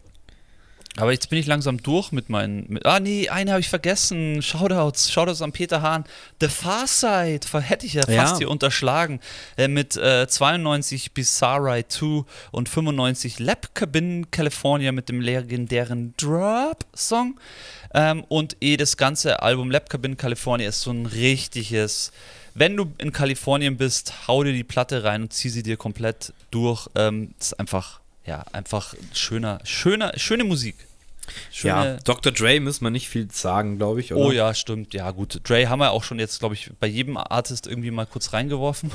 Aber jetzt bin ich langsam durch mit meinen. Mit, ah, nee, eine habe ich vergessen. Shoutouts. Shoutouts an Peter Hahn. The Far Side. Hätte ich ja fast ja. hier unterschlagen. Äh, mit äh, 92 Bizarre 2 und 95 Lab Cabin California mit dem legendären Drop-Song. Ähm, und eh das ganze Album Lab Cabin California ist so ein richtiges wenn du in Kalifornien bist, hau dir die Platte rein und zieh sie dir komplett durch. Ähm, das ist einfach, ja, einfach schöner, schöner, schöne Musik. Schöne ja, Dr. Dre müssen wir nicht viel sagen, glaube ich. Oder? Oh ja, stimmt. Ja, gut. Dre haben wir auch schon jetzt, glaube ich, bei jedem Artist irgendwie mal kurz reingeworfen.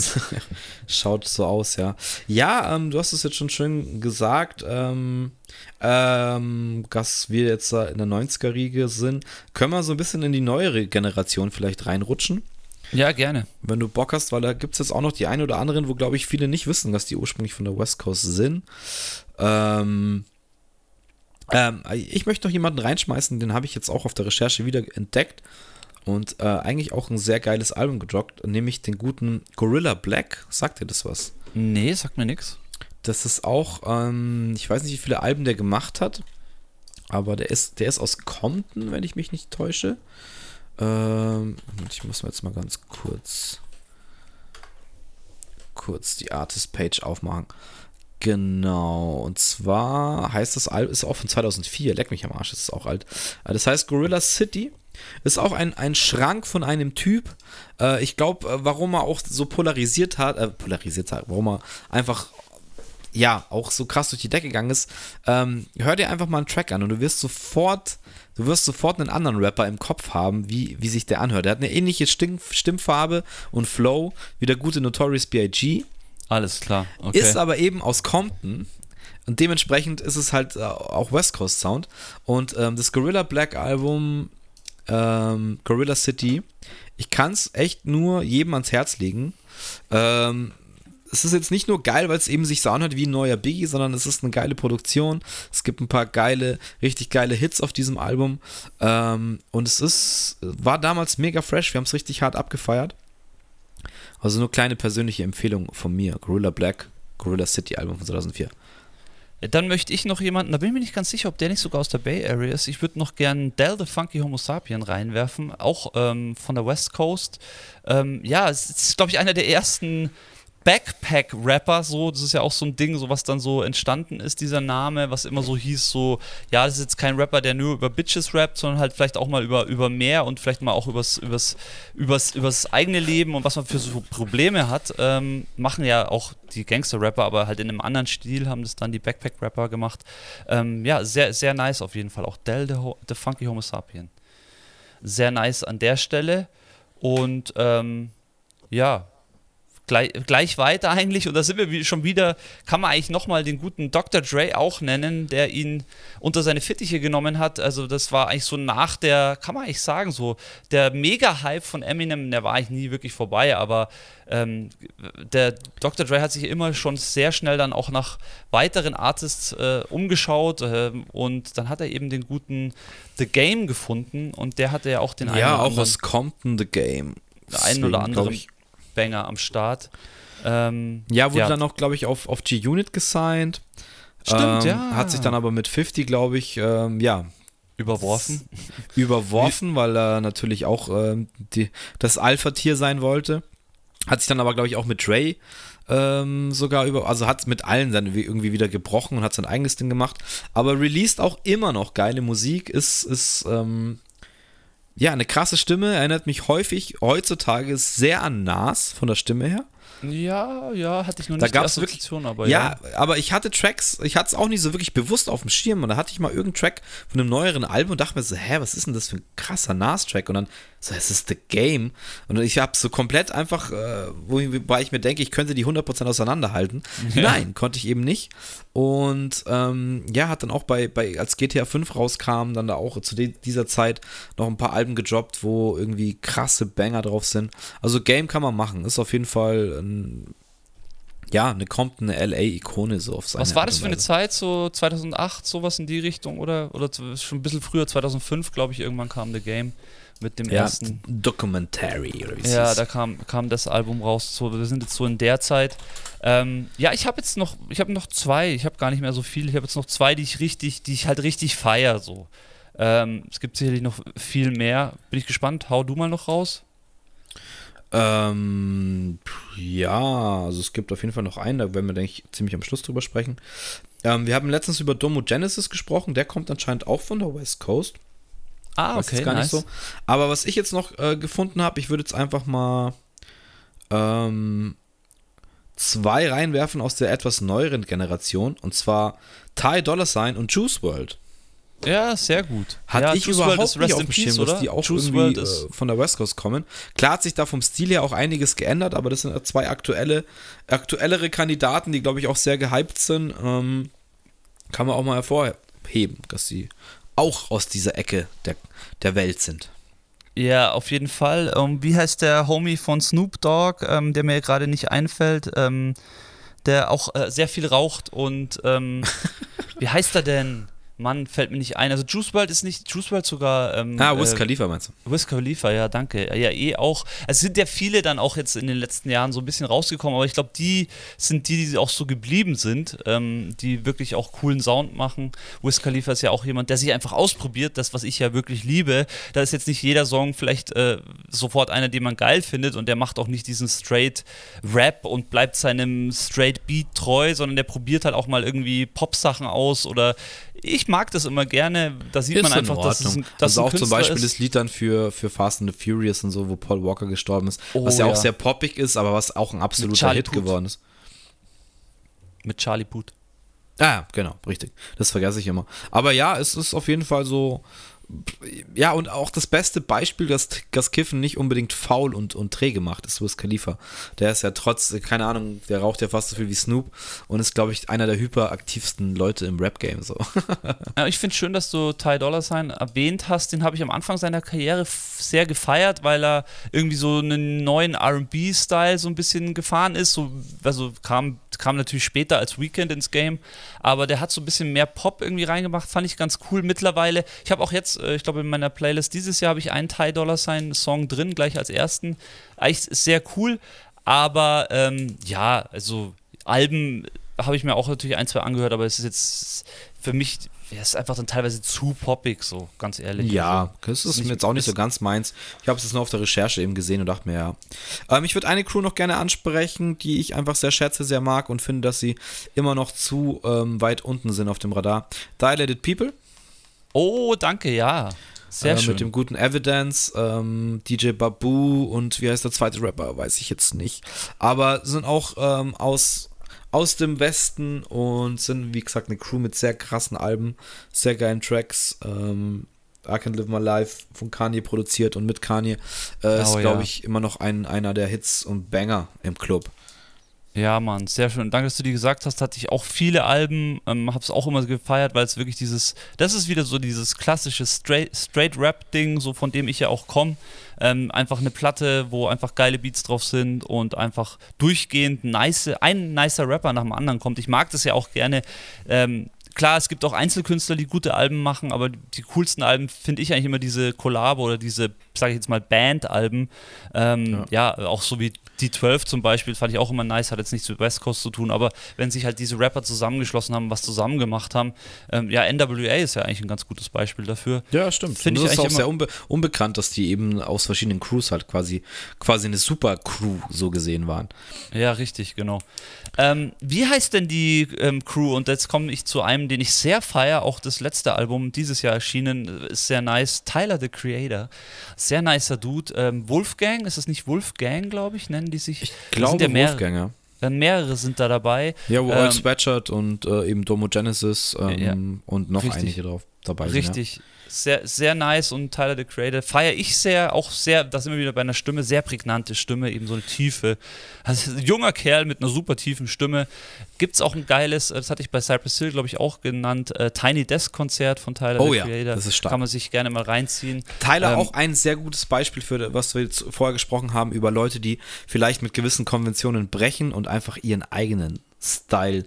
Schaut so aus, ja. Ja, ähm, du hast es jetzt schon schön gesagt, ähm, ähm, dass wir jetzt in der 90er-Riege sind. Können wir so ein bisschen in die neuere Generation vielleicht reinrutschen? Ja, gerne. Wenn du Bock hast, weil da gibt es jetzt auch noch die einen oder anderen, wo, glaube ich, viele nicht wissen, dass die ursprünglich von der West Coast sind. Ähm, ähm, ich möchte noch jemanden reinschmeißen, den habe ich jetzt auch auf der Recherche wieder entdeckt und äh, eigentlich auch ein sehr geiles Album gedroppt, nämlich den guten Gorilla Black. Sagt dir das was? Nee, sagt mir nichts. Das ist auch, ähm, ich weiß nicht, wie viele Alben der gemacht hat, aber der ist, der ist aus Compton, wenn ich mich nicht täusche. Ähm, ich muss mir jetzt mal ganz kurz kurz die Artist-Page aufmachen. Genau, und zwar heißt das Album, ist auch von 2004, leck mich am Arsch, ist auch alt. Äh, das heißt Gorilla City, ist auch ein, ein Schrank von einem Typ. Äh, ich glaube, äh, warum er auch so polarisiert hat, äh, polarisiert hat, warum er einfach, ja, auch so krass durch die Decke gegangen ist. Ähm, hör dir einfach mal einen Track an und du wirst sofort du wirst sofort einen anderen Rapper im Kopf haben, wie, wie sich der anhört. Der hat eine ähnliche Stimm Stimmfarbe und Flow wie der gute Notorious B.I.G. Alles klar. Okay. Ist aber eben aus Compton. Und dementsprechend ist es halt äh, auch West Coast Sound. Und ähm, das Gorilla Black Album ähm, Gorilla City, ich kann es echt nur jedem ans Herz legen. Ähm, es ist jetzt nicht nur geil, weil es eben sich so anhört wie ein neuer Biggie, sondern es ist eine geile Produktion. Es gibt ein paar geile, richtig geile Hits auf diesem Album. Ähm, und es ist, war damals mega fresh. Wir haben es richtig hart abgefeiert. Also nur kleine persönliche Empfehlung von mir. Gorilla Black, Gorilla City Album von 2004. Dann möchte ich noch jemanden, da bin ich mir nicht ganz sicher, ob der nicht sogar aus der Bay Area ist. Ich würde noch gern Del the Funky Homo Sapien reinwerfen, auch ähm, von der West Coast. Ähm, ja, es ist, glaube ich, einer der ersten Backpack-Rapper, so, das ist ja auch so ein Ding, so was dann so entstanden ist, dieser Name, was immer so hieß, so, ja, das ist jetzt kein Rapper, der nur über Bitches rappt, sondern halt vielleicht auch mal über, über mehr und vielleicht mal auch übers, übers, übers, übers eigene Leben und was man für so Probleme hat, ähm, machen ja auch die Gangster-Rapper, aber halt in einem anderen Stil haben das dann die Backpack-Rapper gemacht. Ähm, ja, sehr, sehr nice auf jeden Fall. Auch Del the, the Funky Homo Sapien. Sehr nice an der Stelle und ähm, ja, gleich, gleich weiter eigentlich. Und da sind wir schon wieder, kann man eigentlich nochmal den guten Dr. Dre auch nennen, der ihn unter seine Fittiche genommen hat. Also das war eigentlich so nach der, kann man eigentlich sagen, so der Mega-Hype von Eminem, der war eigentlich nie wirklich vorbei, aber ähm, der Dr. Dre hat sich immer schon sehr schnell dann auch nach weiteren Artists äh, umgeschaut äh, und dann hat er eben den guten The Game gefunden und der hatte ja auch den einen Ja, auch aus Compton The Game. Der einen oder anderen Banger am Start. Ähm, ja, wurde ja. dann auch, glaube ich, auf, auf G-Unit gesigned. Stimmt, ähm, ja. Hat sich dann aber mit 50, glaube ich, ähm, ja. Überworfen. Überworfen, weil er natürlich auch ähm, die, das Alpha-Tier sein wollte. Hat sich dann aber, glaube ich, auch mit Dre ähm, sogar über, also hat es mit allen dann irgendwie wieder gebrochen und hat sein eigenes Ding gemacht. Aber released auch immer noch geile Musik, ist, ist ähm, ja, eine krasse Stimme, erinnert mich häufig heutzutage sehr an Nas von der Stimme her. Ja, ja, hatte ich noch nicht da gab's wirklich, aber ja. Ja, aber ich hatte Tracks, ich hatte es auch nicht so wirklich bewusst auf dem Schirm und da hatte ich mal irgendeinen Track von einem neueren Album und dachte mir so, hä, was ist denn das für ein krasser Nas-Track? Und dann so, es ist The Game. Und ich habe so komplett einfach, äh, wobei ich mir denke, ich könnte die 100% auseinanderhalten. Ja. Nein, konnte ich eben nicht. Und ähm, ja, hat dann auch bei, bei, als GTA 5 rauskam, dann da auch zu dieser Zeit noch ein paar Alben gedroppt, wo irgendwie krasse Banger drauf sind. Also Game kann man machen, ist auf jeden Fall ein ja, eine kommt eine LA-Ikone so auf seine Was war das für eine Zeit, so 2008, sowas in die Richtung oder, oder schon ein bisschen früher, 2005, glaube ich, irgendwann kam The Game mit dem ja, ersten. Documentary oder wie Ja, ist. da kam, kam das Album raus. So, wir sind jetzt so in der Zeit. Ähm, ja, ich habe jetzt noch, ich habe noch zwei, ich habe gar nicht mehr so viel, ich habe jetzt noch zwei, die ich richtig, die ich halt richtig feier. So. Ähm, es gibt sicherlich noch viel mehr. Bin ich gespannt. Hau du mal noch raus. Ähm, ja, also es gibt auf jeden Fall noch einen, da werden wir, denke ich, ziemlich am Schluss drüber sprechen. Ähm, wir haben letztens über Domo Genesis gesprochen, der kommt anscheinend auch von der West Coast. Ah, okay, gar nice. nicht so. Aber was ich jetzt noch äh, gefunden habe, ich würde jetzt einfach mal ähm, zwei reinwerfen aus der etwas neueren Generation. Und zwar Ty Dollar Sign und Juice World. Ja, sehr gut. Hat ja, ich Juice überhaupt World nicht auf dem Schirm, dass die auch Juice irgendwie äh, von der West Coast kommen. Klar hat sich da vom Stil her auch einiges geändert, aber das sind zwei aktuelle, aktuellere Kandidaten, die, glaube ich, auch sehr gehypt sind. Ähm, kann man auch mal hervorheben, dass sie auch aus dieser Ecke der, der Welt sind. Ja, auf jeden Fall. Um, ähm, wie heißt der Homie von Snoop Dogg, ähm, der mir gerade nicht einfällt, ähm, der auch äh, sehr viel raucht und ähm, wie heißt er denn? Mann, fällt mir nicht ein. Also Juice WRLD ist nicht, Juice WRLD sogar. Ähm, ah, Wiz äh, Khalifa meinst du? Wiz Khalifa, ja, danke. Ja, eh auch. Es sind ja viele dann auch jetzt in den letzten Jahren so ein bisschen rausgekommen, aber ich glaube, die sind die, die auch so geblieben sind, ähm, die wirklich auch coolen Sound machen. Wiz Khalifa ist ja auch jemand, der sich einfach ausprobiert, das, was ich ja wirklich liebe. Da ist jetzt nicht jeder Song vielleicht äh, sofort einer, den man geil findet und der macht auch nicht diesen straight Rap und bleibt seinem straight Beat treu, sondern der probiert halt auch mal irgendwie Pop-Sachen aus oder ich mag das immer gerne. Da sieht ist man einfach, dass es ein, dass also auch zum Beispiel ist. das Lied dann für, für Fast and the Furious und so, wo Paul Walker gestorben ist, oh, was ja, ja, auch sehr poppig ist, aber was auch ein absoluter Hit Puth. geworden ist. Mit Charlie Puth. Ah, genau, richtig. Das vergesse ich immer. Aber ja, es ist auf jeden Fall so, ja, und auch das beste Beispiel, dass, dass Kiffen nicht unbedingt faul und, und träge macht, ist Wiz Khalifa. Der ist ja trotz, keine Ahnung, der raucht ja fast so viel wie Snoop und ist, glaube ich, einer der hyperaktivsten Leute im Rap-Game. So. Ja, ich finde schön, dass du Ty Dolla Sign erwähnt hast. Den habe ich am Anfang seiner Karriere sehr gefeiert, weil er irgendwie so einen neuen RB-Style so ein bisschen gefahren ist. So, also kam kam natürlich später als Weekend ins Game, aber der hat so ein bisschen mehr Pop irgendwie reingemacht, fand ich ganz cool mittlerweile. Ich habe auch jetzt, äh, ich glaube in meiner Playlist dieses Jahr habe ich einen Ty Dollar Sign Song drin, gleich als ersten. Eigentlich sehr cool, aber ähm, ja, also Alben habe ich mir auch natürlich ein, zwei angehört, aber es ist jetzt für mich ja, ist einfach dann teilweise zu poppig, so ganz ehrlich. Ja, also, das ist, ist jetzt auch nicht so ganz meins. Ich habe es nur auf der Recherche eben gesehen und dachte mir, ja. Ähm, ich würde eine Crew noch gerne ansprechen, die ich einfach sehr schätze, sehr mag und finde, dass sie immer noch zu ähm, weit unten sind auf dem Radar. Dilated People. Oh, danke, ja. Sehr äh, schön. Mit dem guten Evidence, ähm, DJ Babu und wie heißt der zweite Rapper, weiß ich jetzt nicht. Aber sind auch ähm, aus aus dem Westen und sind, wie gesagt, eine Crew mit sehr krassen Alben, sehr geilen Tracks. Ähm, I Can't Live My Life von Kanye produziert und mit Kanye äh, oh, ist, glaube ja. ich, immer noch ein, einer der Hits und Banger im Club. Ja, Mann, sehr schön. Danke, dass du die gesagt hast. Hatte ich auch viele Alben, ähm, hab's auch immer gefeiert, weil es wirklich dieses, das ist wieder so dieses klassische Straight, Straight so von dem ich ja auch komme. Ähm, einfach eine Platte, wo einfach geile Beats drauf sind und einfach durchgehend nice, ein nicer Rapper nach dem anderen kommt. Ich mag das ja auch gerne. Ähm, klar, es gibt auch Einzelkünstler, die gute Alben machen, aber die coolsten Alben finde ich eigentlich immer diese Kollabo oder diese, sage ich jetzt mal, Band-Alben. Ähm, ja. ja. auch so wie die 12 zum Beispiel fand ich auch immer nice, hat jetzt nichts mit West Coast zu tun, aber wenn sich halt diese Rapper zusammengeschlossen haben, was zusammen gemacht haben, ähm, ja, NWA ist ja eigentlich ein ganz gutes Beispiel dafür. Ja, stimmt. Finde ich ist auch sehr unbe unbekannt, dass die eben aus verschiedenen Crews halt quasi, quasi eine Super-Crew so gesehen waren. Ja, richtig, genau. Ähm, wie heißt denn die ähm, Crew? Und jetzt komme ich zu einem, den ich sehr feiere, auch das letzte Album, dieses Jahr erschienen, ist sehr nice. Tyler, the Creator. Sehr nicer Dude. Ähm, Wolfgang, ist das nicht Wolfgang, glaube ich, nennen die sich? Ich glaube, ja Wolfgang, ja. Mehrere sind da dabei. Ja, wo ähm, Sweatshirt und äh, eben Domo Genesis ähm, ja, und noch richtig. einige drauf dabei sind. Richtig. Ja sehr, sehr nice und Tyler the Creator feiere ich sehr, auch sehr, das immer wieder bei einer Stimme, sehr prägnante Stimme, eben so eine tiefe. Also ein junger Kerl mit einer super tiefen Stimme. Gibt es auch ein geiles, das hatte ich bei Cypress Hill, glaube ich, auch genannt, äh, Tiny Desk Konzert von Tyler oh, the ja, Creator. Das ist stark. Kann man sich gerne mal reinziehen. Tyler ähm, auch ein sehr gutes Beispiel für, was wir jetzt vorher gesprochen haben, über Leute, die vielleicht mit gewissen Konventionen brechen und einfach ihren eigenen Style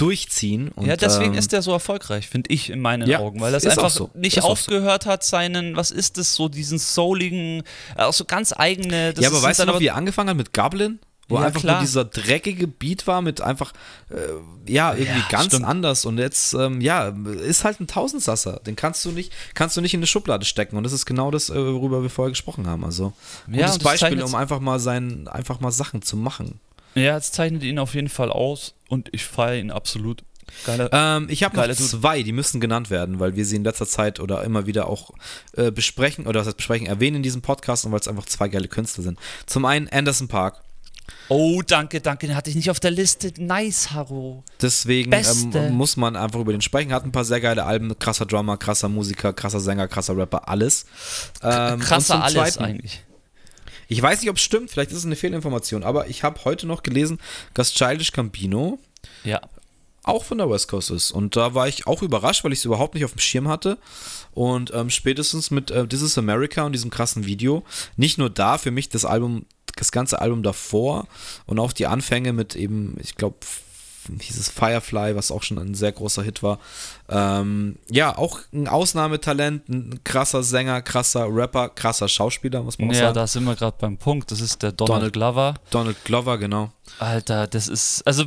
durchziehen. Und, ja, deswegen ähm, ist der so erfolgreich, finde ich in meinen ja, Augen, weil das einfach so. nicht ist aufgehört so. hat, seinen, was ist das, so diesen souligen, äh, auch so ganz eigene. ja, aber weißt du noch, wie er angefangen hat mit Goblin? Wo ja, einfach klar. nur dieser dreckige Beat war mit einfach, äh, ja, irgendwie ja, ganz stimmt. anders. Und jetzt, ähm, ja, ist halt ein Tausendsasser. Den kannst du nicht, kannst du nicht in eine Schublade stecken. Und das ist genau das, äh, worüber wir vorher gesprochen haben. Also, gutes ja, Beispiel, um einfach mal sein, einfach mal Sachen zu machen. Ja, es zeichnet ihn auf jeden Fall aus und ich feiere ihn absolut. Geile, ähm, ich habe noch zwei, die müssen genannt werden, weil wir sie in letzter Zeit oder immer wieder auch äh, besprechen oder was heißt besprechen, erwähnen in diesem Podcast und weil es einfach zwei geile Künstler sind. Zum einen Anderson Park. Oh, danke, danke, den hatte ich nicht auf der Liste. Nice, Haro. Deswegen ähm, muss man einfach über den sprechen. Hat ein paar sehr geile Alben, krasser Drummer, krasser Musiker, krasser Sänger, krasser Rapper, alles. Ähm, krasser alles zweiten, eigentlich. Ich weiß nicht, ob es stimmt, vielleicht ist es eine Fehlinformation, aber ich habe heute noch gelesen, dass Childish Gambino ja. auch von der West Coast ist. Und da war ich auch überrascht, weil ich es überhaupt nicht auf dem Schirm hatte. Und ähm, spätestens mit äh, This is America und diesem krassen Video, nicht nur da, für mich das Album, das ganze Album davor und auch die Anfänge mit eben, ich glaube, hieß es Firefly, was auch schon ein sehr großer Hit war. Ähm, ja, auch ein Ausnahmetalent, ein krasser Sänger, krasser Rapper, krasser Schauspieler, muss man ja, sagen. Ja, da sind wir gerade beim Punkt. Das ist der Donald, Donald Glover. Donald Glover, genau. Alter, das ist, also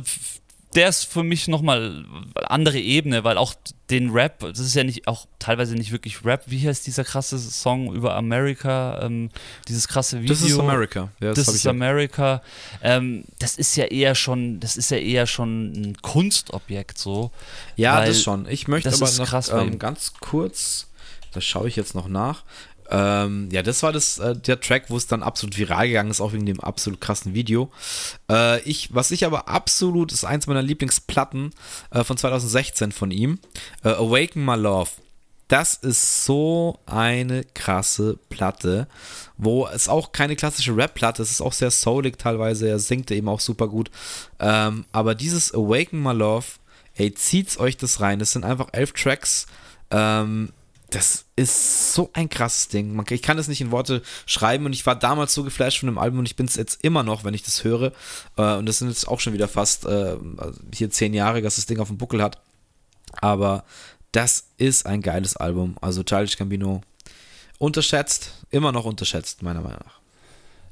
der ist für mich nochmal andere Ebene, weil auch den Rap, das ist ja nicht auch teilweise nicht wirklich Rap. Wie heißt dieser krasse Song über Amerika? Ähm, dieses krasse Video. This is America. Ja, das This is America. Ähm, das ist ja eher schon, das ist ja eher schon ein Kunstobjekt so. Ja, das schon. Ich möchte aber noch ähm, ganz kurz, das schaue ich jetzt noch nach. Ähm, ja, das war das, äh, der Track, wo es dann absolut viral gegangen ist, auch wegen dem absolut krassen Video. Äh, ich, was ich aber absolut, ist eins meiner Lieblingsplatten äh, von 2016 von ihm, äh, Awaken My Love. Das ist so eine krasse Platte, wo es auch keine klassische Rap-Platte ist, es ist auch sehr soulig teilweise, er singt eben auch super gut. Ähm, aber dieses Awaken My Love, ey, zieht's euch das rein. Das sind einfach elf Tracks. Ähm, das ist so ein krasses Ding. ich kann das nicht in Worte schreiben und ich war damals so geflasht von dem Album und ich bin es jetzt immer noch, wenn ich das höre. Äh, und das sind jetzt auch schon wieder fast äh, hier zehn Jahre, dass das Ding auf dem Buckel hat. Aber das ist ein geiles Album. Also Childish Gambino unterschätzt, immer noch unterschätzt, meiner Meinung nach.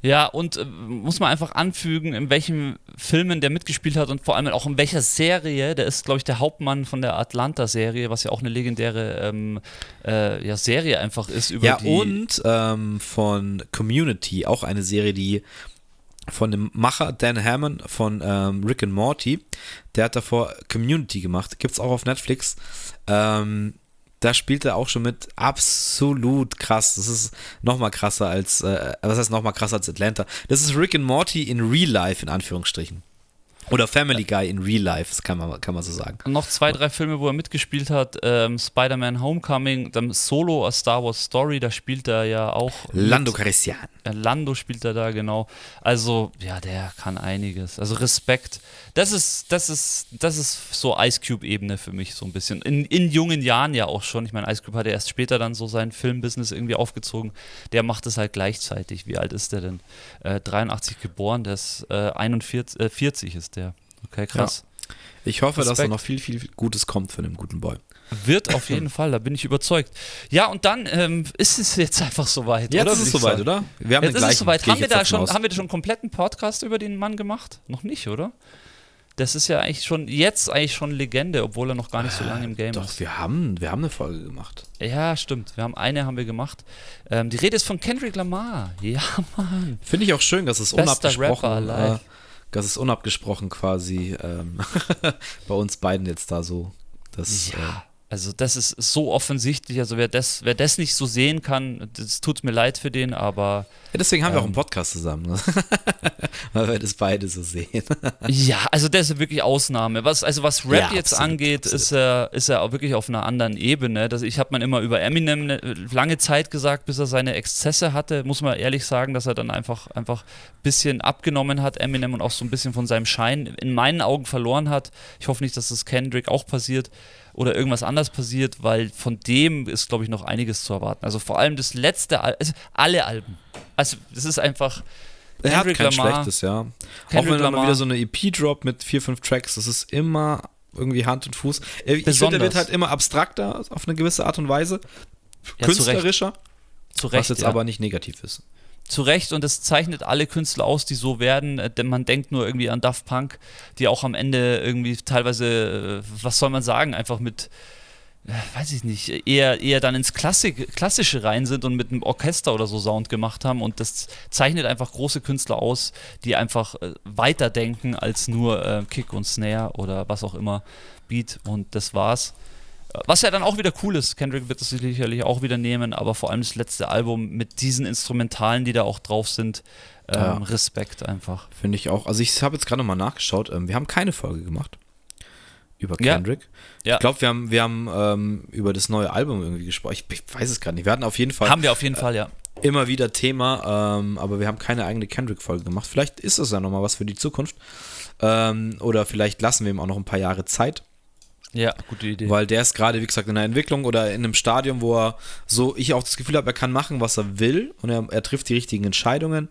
Ja, und äh, muss man einfach anfügen, in welchen Filmen der mitgespielt hat und vor allem auch in welcher Serie. Der ist, glaube ich, der Hauptmann von der Atlanta-Serie, was ja auch eine legendäre ähm, äh, ja, Serie einfach ist. Über ja, und ähm, von Community, auch eine Serie, die von dem Macher Dan Hammond von ähm, Rick and Morty, der hat davor Community gemacht. Gibt es auch auf Netflix. Ähm, da spielt er auch schon mit absolut krass. Das ist nochmal krasser als, äh, was heißt nochmal krasser als Atlanta? Das ist Rick and Morty in Real Life, in Anführungsstrichen. Oder Family Guy in Real Life, das kann man, kann man so sagen. Und noch zwei, drei Filme, wo er mitgespielt hat. Ähm, Spider-Man Homecoming, dann Solo, A Star Wars Story, da spielt er ja auch. Lando Calrissian. Äh, Lando spielt er da, genau. Also, ja, der kann einiges. Also Respekt. Das ist, das ist, das ist so Ice Cube-Ebene für mich so ein bisschen. In, in jungen Jahren ja auch schon. Ich meine, Ice Cube hat ja erst später dann so sein Filmbusiness irgendwie aufgezogen. Der macht es halt gleichzeitig. Wie alt ist der denn? Äh, 83 geboren, der ist äh, 41, äh, 40 ist der. Okay, krass. Ja. Ich hoffe, Respekt. dass da noch viel, viel Gutes kommt von dem guten Boy. Wird auf jeden Fall, da bin ich überzeugt. Ja, und dann ähm, ist es jetzt einfach soweit. Jetzt oder? ist es soweit, oder? Wir haben jetzt ist es soweit. Haben wir, da schon, haben wir da schon einen kompletten Podcast über den Mann gemacht? Noch nicht, oder? Das ist ja eigentlich schon, jetzt eigentlich schon Legende, obwohl er noch gar nicht so lange im Game Doch, ist. Doch, wir haben, wir haben eine Folge gemacht. Ja, stimmt. Wir haben eine haben wir gemacht. Ähm, die Rede ist von Kendrick Lamar. Ja, Mann. Finde ich auch schön, dass es Bester unabgesprochen äh, das ist unabgesprochen quasi ähm, bei uns beiden jetzt da so. Das, ja. Also das ist so offensichtlich. Also wer das, wer das nicht so sehen kann, das tut mir leid für den, aber. Ja, deswegen haben ähm, wir auch einen ähm, Podcast zusammen, ne? weil wir das beide so sehen. ja, also das ist wirklich Ausnahme. Was, also was Rap ja, jetzt absolut, angeht, absolut. ist er, ist er auch wirklich auf einer anderen Ebene. Das, ich habe man immer über Eminem eine, lange Zeit gesagt, bis er seine Exzesse hatte. Muss man ehrlich sagen, dass er dann einfach einfach ein bisschen abgenommen hat, Eminem und auch so ein bisschen von seinem Schein in meinen Augen verloren hat. Ich hoffe nicht, dass das Kendrick auch passiert oder irgendwas anders passiert, weil von dem ist, glaube ich, noch einiges zu erwarten. Also vor allem das letzte, Al also alle Alben. Also das ist einfach. Er hat kein Lamar, schlechtes, ja. Kendrick Auch wenn er wieder so eine EP droppt mit vier, fünf Tracks, das ist immer irgendwie Hand und Fuß. Ich finde, er wird halt immer abstrakter auf eine gewisse Art und Weise. Ja, künstlerischer. Zu Recht, was jetzt ja. aber nicht negativ ist zu Recht und es zeichnet alle Künstler aus, die so werden, äh, denn man denkt nur irgendwie an Daft Punk, die auch am Ende irgendwie teilweise, äh, was soll man sagen, einfach mit, äh, weiß ich nicht, eher, eher dann ins Klassik, Klassische rein sind und mit einem Orchester oder so Sound gemacht haben. Und das zeichnet einfach große Künstler aus, die einfach weiterdenken als nur äh, Kick und Snare oder was auch immer, Beat. Und das war's. Was ja dann auch wieder cool ist, Kendrick wird das sicherlich auch wieder nehmen, aber vor allem das letzte Album mit diesen Instrumentalen, die da auch drauf sind, ähm, ja. Respekt einfach. Finde ich auch. Also ich habe jetzt gerade mal nachgeschaut, ähm, wir haben keine Folge gemacht über Kendrick. Ja. Ich glaube, wir haben, wir haben ähm, über das neue Album irgendwie gesprochen. Ich, ich weiß es gar nicht. Wir hatten auf jeden Fall. Haben wir auf jeden äh, Fall, ja. Immer wieder Thema, ähm, aber wir haben keine eigene Kendrick-Folge gemacht. Vielleicht ist das ja nochmal was für die Zukunft. Ähm, oder vielleicht lassen wir ihm auch noch ein paar Jahre Zeit. Ja, gute Idee. Weil der ist gerade, wie gesagt, in einer Entwicklung oder in einem Stadium, wo er so, ich auch das Gefühl habe, er kann machen, was er will und er, er trifft die richtigen Entscheidungen.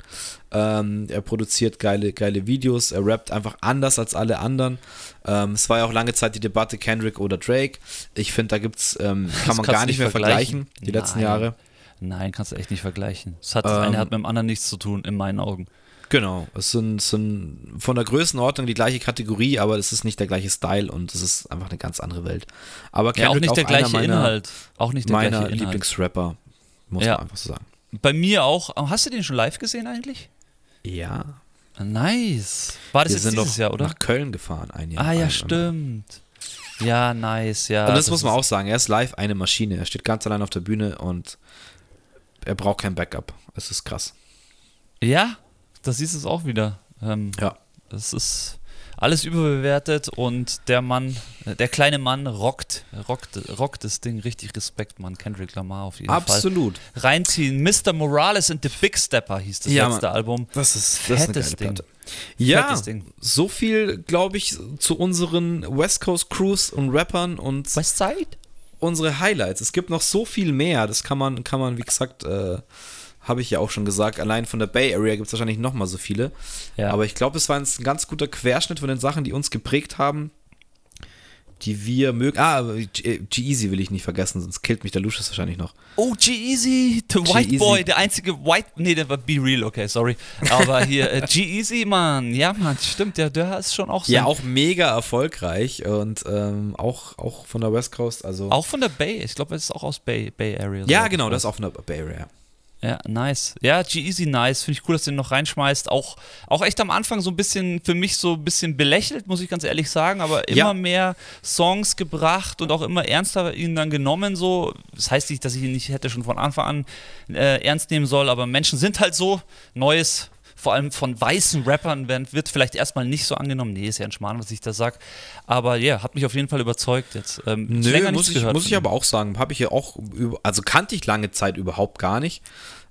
Ähm, er produziert geile, geile Videos, er rappt einfach anders als alle anderen. Ähm, es war ja auch lange Zeit die Debatte Kendrick oder Drake. Ich finde, da gibt's, ähm, kann man gar nicht mehr vergleichen, vergleichen die letzten Jahre. Nein, kannst du echt nicht vergleichen. Das, hat, das eine hat mit dem anderen nichts zu tun, in meinen Augen. Genau, es sind, sind von der Größenordnung die gleiche Kategorie, aber es ist nicht der gleiche Style und es ist einfach eine ganz andere Welt. Aber Kendrick ja, auch nicht auch der gleiche meiner, Inhalt. Auch nicht der meiner gleiche Inhalt. Lieblingsrapper, muss ja. man einfach so sagen. Bei mir auch. Hast du den schon live gesehen eigentlich? Ja. Nice. War das Wir jetzt sind dieses Jahr, oder? nach Köln gefahren ein Jahr. Ah ja, stimmt. Ja, nice, ja. Und das, das muss man auch sagen, er ist live eine Maschine. Er steht ganz allein auf der Bühne und er braucht kein Backup. Es ist krass. Ja, das siehst es auch wieder. Ähm, Ja. Es ist alles überbewertet und der Mann, äh, der kleine Mann rockt, rockt, rockt das Ding. Richtig Respekt, Mann. Kendrick Lamar auf jeden Absolut. Fall. Reinziehen. Mr. Morales and the Big Stepper hieß das Ja, letzte Mann. Album. Das ist, das ist Fettes geile Ding. Platte. Ja, so viel, glaube ich, zu unseren West Coast Crews und Rappern und Westside? unsere Highlights. Es gibt noch so viel mehr. Das kann man, kann man, wie gesagt, äh, habe ich ja auch schon gesagt. Allein von der Bay Area gibt es wahrscheinlich noch mal so viele. Ja. Aber ich glaube, es war ein ganz guter Querschnitt von den Sachen, die uns geprägt haben, die wir mögen. Ah, G-Easy will ich nicht vergessen, sonst killt mich der Lucius wahrscheinlich noch. Oh, G-Easy, the White. Boy, der einzige White, nee, der war Be Real, okay, sorry. Aber hier, äh, G-Easy, Mann, ja, Mann, stimmt, der, der ist schon auch so. Ja, auch mega erfolgreich und ähm, auch, auch von der West Coast. Also Auch von der Bay, ich glaube, es ist auch aus Bay, Bay Area. ja, genau, das ist auch von der Bay Area. Ja, nice. Ja, G-Easy nice. Finde ich cool, dass du den noch reinschmeißt. Auch, auch echt am Anfang so ein bisschen, für mich so ein bisschen belächelt, muss ich ganz ehrlich sagen, aber immer Ja. mehr Songs gebracht und auch immer ernster ihn dann genommen. So. Das heißt nicht, dass ich ihn nicht hätte schon von Anfang an äh, ernst nehmen soll, aber Menschen sind halt so. Neues, vor allem von weißen Rappern, wird vielleicht erstmal nicht so angenommen. Nee, ist ja ein Schmarrn, was ich da sag. Aber ja, hat mich auf jeden Fall überzeugt jetzt. Ähm, Nö, länger muss ich, muss ich aber auch sagen, habe ich ja auch, also kannte ich lange Zeit überhaupt gar nicht.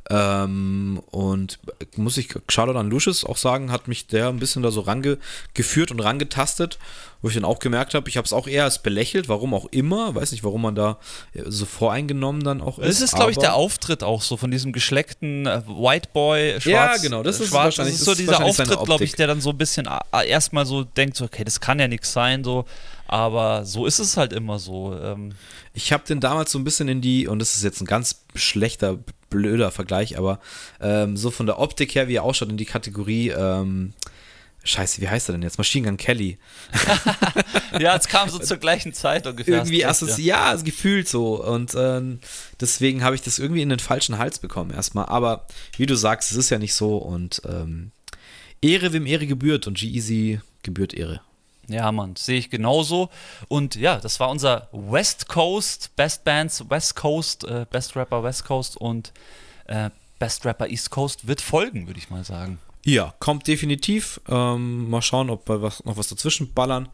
Ähm, und muss ich Shoutout an Lucius auch sagen, hat mich der ein bisschen da so rangeführt und rangetastet, wo ich dann auch gemerkt habe, ich habe es auch eher als belächelt, warum auch immer, weiß nicht, warum man da so voreingenommen dann auch ist. Das ist, glaube ich, der Auftritt auch so von diesem geschleckten äh, White Boy, schwarz. Ja, genau, das äh, ist schwarz. wahrscheinlich- das ist so dieser Auftritt, glaube ich, der dann so ein bisschen äh, erstmal so denkt, so, okay, das kann ja nichts sein, so. Aber so ist es halt immer so. Ähm, Ich habe den damals so ein bisschen in die, und das ist jetzt ein ganz schlechter, blöder Vergleich, aber ähm, so von der Optik her, wie er ausschaut, in die Kategorie, ähm, Scheiße, wie heißt er denn jetzt? Machine Gun Kelly. ja, es kam so zur gleichen Zeit ungefähr. irgendwie recht, assozi ja, also gefühlt so. Und ähm, deswegen habe ich das irgendwie in den falschen Hals bekommen erstmal. Aber wie du sagst, es ist ja nicht so. Und ähm, Ehre, wem Ehre gebührt. Und G-Easy gebührt Ehre. Ja, Mann, sehe ich genauso. Und ja, das war unser West Coast, Best Bands West Coast, äh, Best Rapper West Coast und äh, Best Rapper East Coast wird folgen, würde ich mal sagen. Ja, kommt definitiv. Ähm, mal schauen, ob wir was, noch was dazwischen ballern.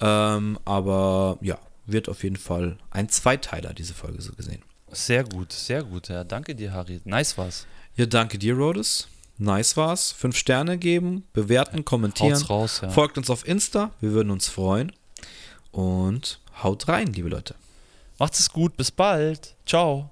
Ähm, aber ja, wird auf jeden Fall ein Zweiteiler, diese Folge so gesehen. Sehr gut, sehr gut. Ja, danke dir, Harry. Nice war's. Ja, danke dir, Rhodes. Nice war's. Fünf Sterne geben, bewerten, kommentieren. Raus, ja. Folgt uns auf Insta, wir würden uns freuen. Und haut rein, liebe Leute. Macht's es gut, bis bald. Ciao.